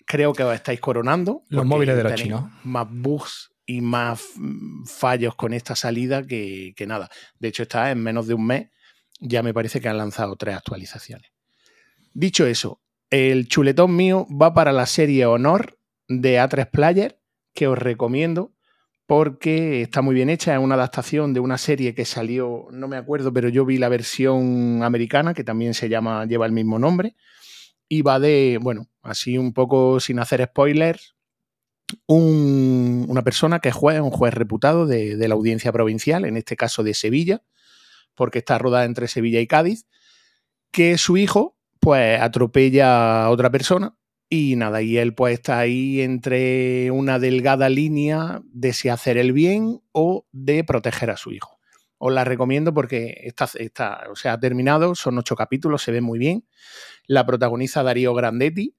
creo que os estáis coronando. Los móviles de los chinos. Más bugs y más mm, fallos con esta salida que, que nada. De hecho, está en menos de un mes. Ya me parece que han lanzado tres actualizaciones. Dicho eso, el chuletón mío va para la serie Honor de A3 Player, que os recomiendo porque está muy bien hecha. Es una adaptación de una serie que salió, no me acuerdo, pero yo vi la versión americana, que también se llama, lleva el mismo nombre. Y va de, bueno, así un poco sin hacer spoilers, un- una persona que es juez, un juez reputado de, de la audiencia provincial, en este caso de Sevilla, porque está rodada entre Sevilla y Cádiz, que su hijo, pues, atropella a otra persona y nada, y él pues está ahí entre una delgada línea de si hacer el bien o de proteger a su hijo. Os la recomiendo porque está, está, o sea, ha terminado, son ocho capítulos, se ve muy bien. La protagoniza Darío Grandetti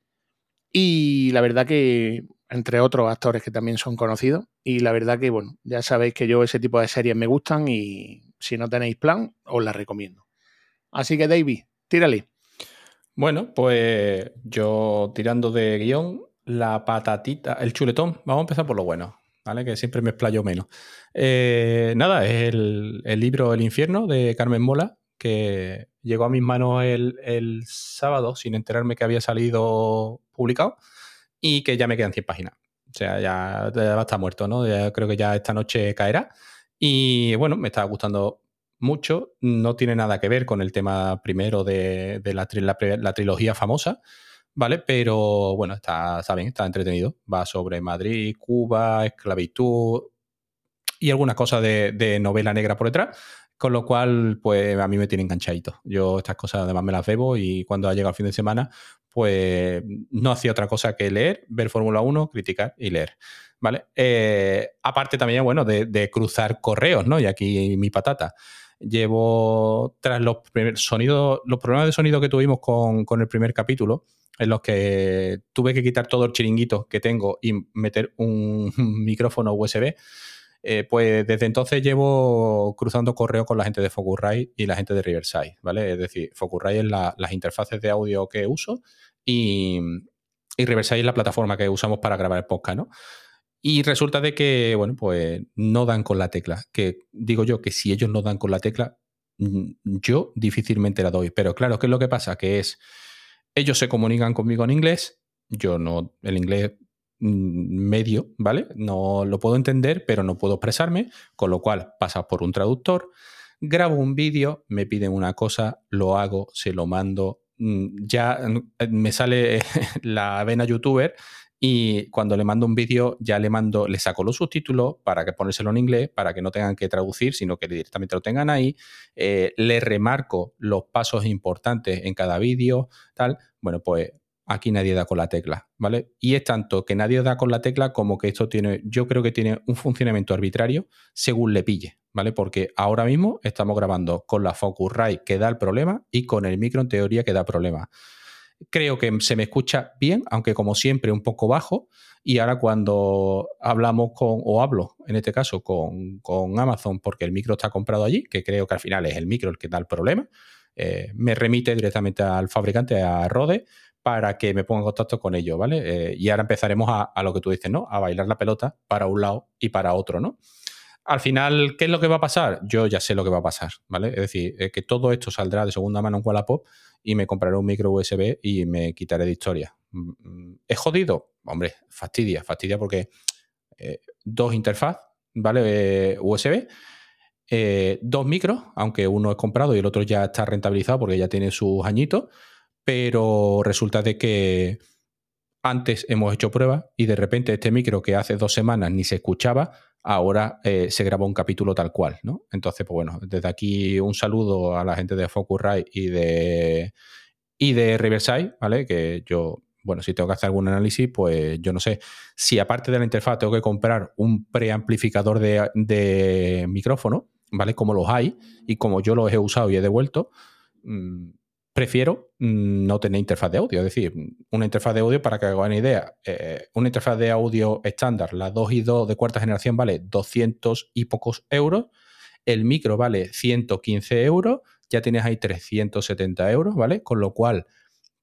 y la verdad que, entre otros actores que también son conocidos, y la verdad que, bueno, ya sabéis que yo ese tipo de series me gustan y si no tenéis plan, os la recomiendo. Así que, David, tírale. Bueno, pues yo tirando de guion, la patatita, el chuletón, vamos a empezar por lo bueno, ¿vale? Que siempre me explayo menos. Eh, nada, es el, el libro El infierno de Carmen Mola, que llegó a mis manos el, el sábado sin enterarme que había salido publicado y que ya me quedan 100 páginas. O sea, ya, ya estar muerto, ¿no? Ya creo que ya esta noche caerá. Y bueno, me está gustando mucho. No tiene nada que ver con el tema primero de, la, la trilogía famosa, ¿vale? Pero bueno, está, bien, está entretenido. Va sobre Madrid, Cuba, esclavitud y algunas cosas de, de novela negra por detrás. Con lo cual, pues a mí me tiene enganchadito. Yo estas cosas además me las bebo y cuando ha llegado el fin de semana, pues no hacía otra cosa que leer, ver Fórmula 1, criticar y leer. ¿Vale? Eh, aparte también, bueno, de, de cruzar correos, ¿no? Y aquí mi patata. Llevo tras los primeros sonidos, los problemas de sonido que tuvimos con, el primer capítulo, en los que tuve que quitar todo el chiringuito que tengo y meter un micrófono USB, eh, pues desde entonces llevo cruzando correo con la gente de Focusrite y la gente de Riverside, ¿vale? Es decir, Focusrite es la- las interfaces de audio que uso y, y Riverside es la plataforma que usamos para grabar el podcast, ¿no? Y resulta de que, bueno, pues no dan con la tecla. Que digo yo que si ellos no dan con la tecla, yo difícilmente la doy. Pero claro, ¿qué es lo que pasa? Que es, ellos se comunican conmigo en inglés, yo no, el inglés mm, medio, ¿vale? No lo puedo entender, pero no puedo expresarme, con lo cual pasa por un traductor, grabo un vídeo, me piden una cosa, lo hago, se lo mando, mm, ya mm, me sale la vena youtuber y cuando le mando un vídeo ya le mando, le saco los subtítulos para que ponérselo en inglés, para que no tengan que traducir, sino que directamente lo tengan ahí. Eh, le remarco los pasos importantes en cada vídeo, tal. Bueno, pues aquí nadie da con la tecla, ¿vale? Y es tanto que nadie da con la tecla como que esto tiene, yo creo que tiene un funcionamiento arbitrario según le pille, ¿vale? Porque ahora mismo estamos grabando con la Focusrite que da el problema y con el micro en teoría que da problema. Creo que se me escucha bien, aunque como siempre un poco bajo. Y ahora cuando hablamos con, o hablo en este caso con, con Amazon porque el micro está comprado allí, que creo que al final es el micro el que da el problema, eh, me remite directamente al fabricante, a Rode, para que me ponga en contacto con ellos, ¿vale? Eh, y ahora empezaremos a, a lo que tú dices, ¿no? A bailar la pelota para un lado y para otro, ¿no? Al final, ¿qué es lo que va a pasar? Yo ya sé lo que va a pasar, ¿vale? Es decir, eh, que todo esto saldrá de segunda mano en Wallapop y me compraré un micro USB y me quitaré de historia. Mm, mm, ¿Es jodido? Hombre, fastidia, fastidia porque eh, dos interfaz, ¿vale? Eh, USB, eh, dos micros, aunque uno es comprado y el otro ya está rentabilizado porque ya tiene sus añitos, pero resulta de que antes hemos hecho pruebas y de repente este micro que hace dos semanas ni se escuchaba, ahora eh, se grabó un capítulo tal cual, ¿no? Entonces, pues bueno, desde aquí un saludo a la gente de Focusrite y de, y de Riverside, ¿vale? Que yo, bueno, si tengo que hacer algún análisis, pues yo no sé. Si aparte de la interfaz tengo que comprar un preamplificador de, de micrófono, ¿vale? Como los hay y como yo los he usado y he devuelto, mmm, prefiero mm, no tener interfaz de audio. Es decir, una interfaz de audio, para que hagan una idea, eh, una interfaz de audio estándar, la 2 y 2 de cuarta generación, vale 200 y pocos euros. El micro vale 115 euros. Ya tienes ahí 370 euros, ¿vale? Con lo cual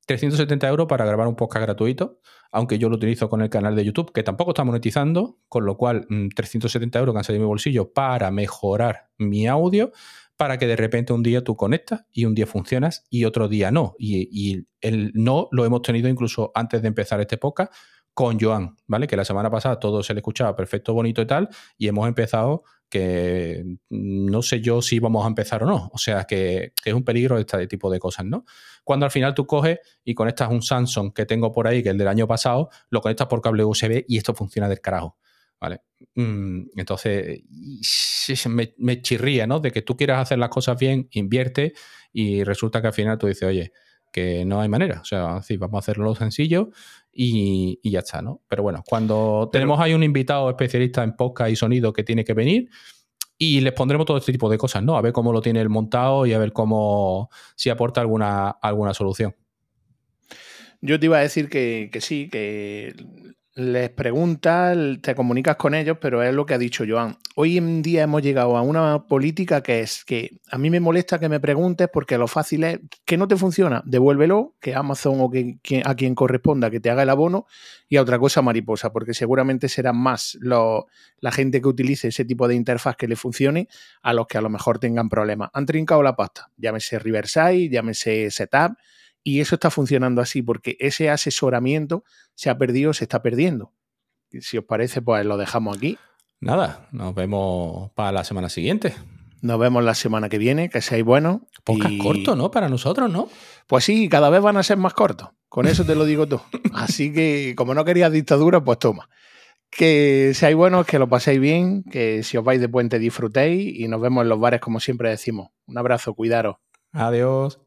370 euros para grabar un podcast gratuito, aunque yo lo utilizo con el canal de YouTube, que tampoco está monetizando, con lo cual 370 mm, euros que han salido de mi bolsillo para mejorar mi audio, para que de repente un día tú conectas y un día funcionas y otro día no. Y, el no lo hemos tenido incluso antes de empezar este podcast con Joan, ¿vale? Que la semana pasada todo se le escuchaba perfecto, bonito y tal, y hemos empezado que no sé yo si vamos a empezar o no. O sea, que, es un peligro este tipo de cosas, ¿no? Cuando al final tú coges y conectas un Samsung que tengo por ahí, que es el del año pasado, lo conectas por cable USB y esto funciona del carajo. ¿Vale? Mm, entonces, me, me chirría, ¿no? De que tú quieras hacer las cosas bien, invierte y resulta que al final tú dices, oye, que no hay manera. O sea, sí, vamos a hacerlo sencillo y, ya está, ¿no? Pero bueno, cuando tenemos ahí un invitado especialista en podcast y sonido que tiene que venir y les pondremos todo este tipo de cosas, ¿no? A ver cómo lo tiene el montado y a ver cómo, si aporta alguna, alguna solución. Yo te iba a decir que, que sí, que les preguntas, te comunicas con ellos, pero es lo que ha dicho Joan. Hoy en día hemos llegado a una política que es que a mí me molesta que me preguntes porque lo fácil es que no te funciona, devuélvelo, que Amazon o que, a quien corresponda que te haga el abono y a otra cosa mariposa, porque seguramente serán más la gente que utilice ese tipo de interfaz que le funcione a los que a lo mejor tengan problemas. Han trincado la pasta, llámese Riverside, llámese Setup y eso está funcionando así porque ese asesoramiento se ha perdido, se está perdiendo. Si os parece, pues lo dejamos aquí. Nada, nos vemos para la semana siguiente. Nos vemos la semana que viene, que seáis buenos. Podcast corto, ¿no? Para nosotros, ¿no? Pues sí, cada vez van a ser más cortos. Con eso te lo digo tú. Así que, como no querías dictadura, pues toma. Que seáis buenos, que lo paséis bien, que si os vais de puente disfrutéis y nos vemos en los bares como siempre decimos. Un abrazo, cuidaros. Adiós.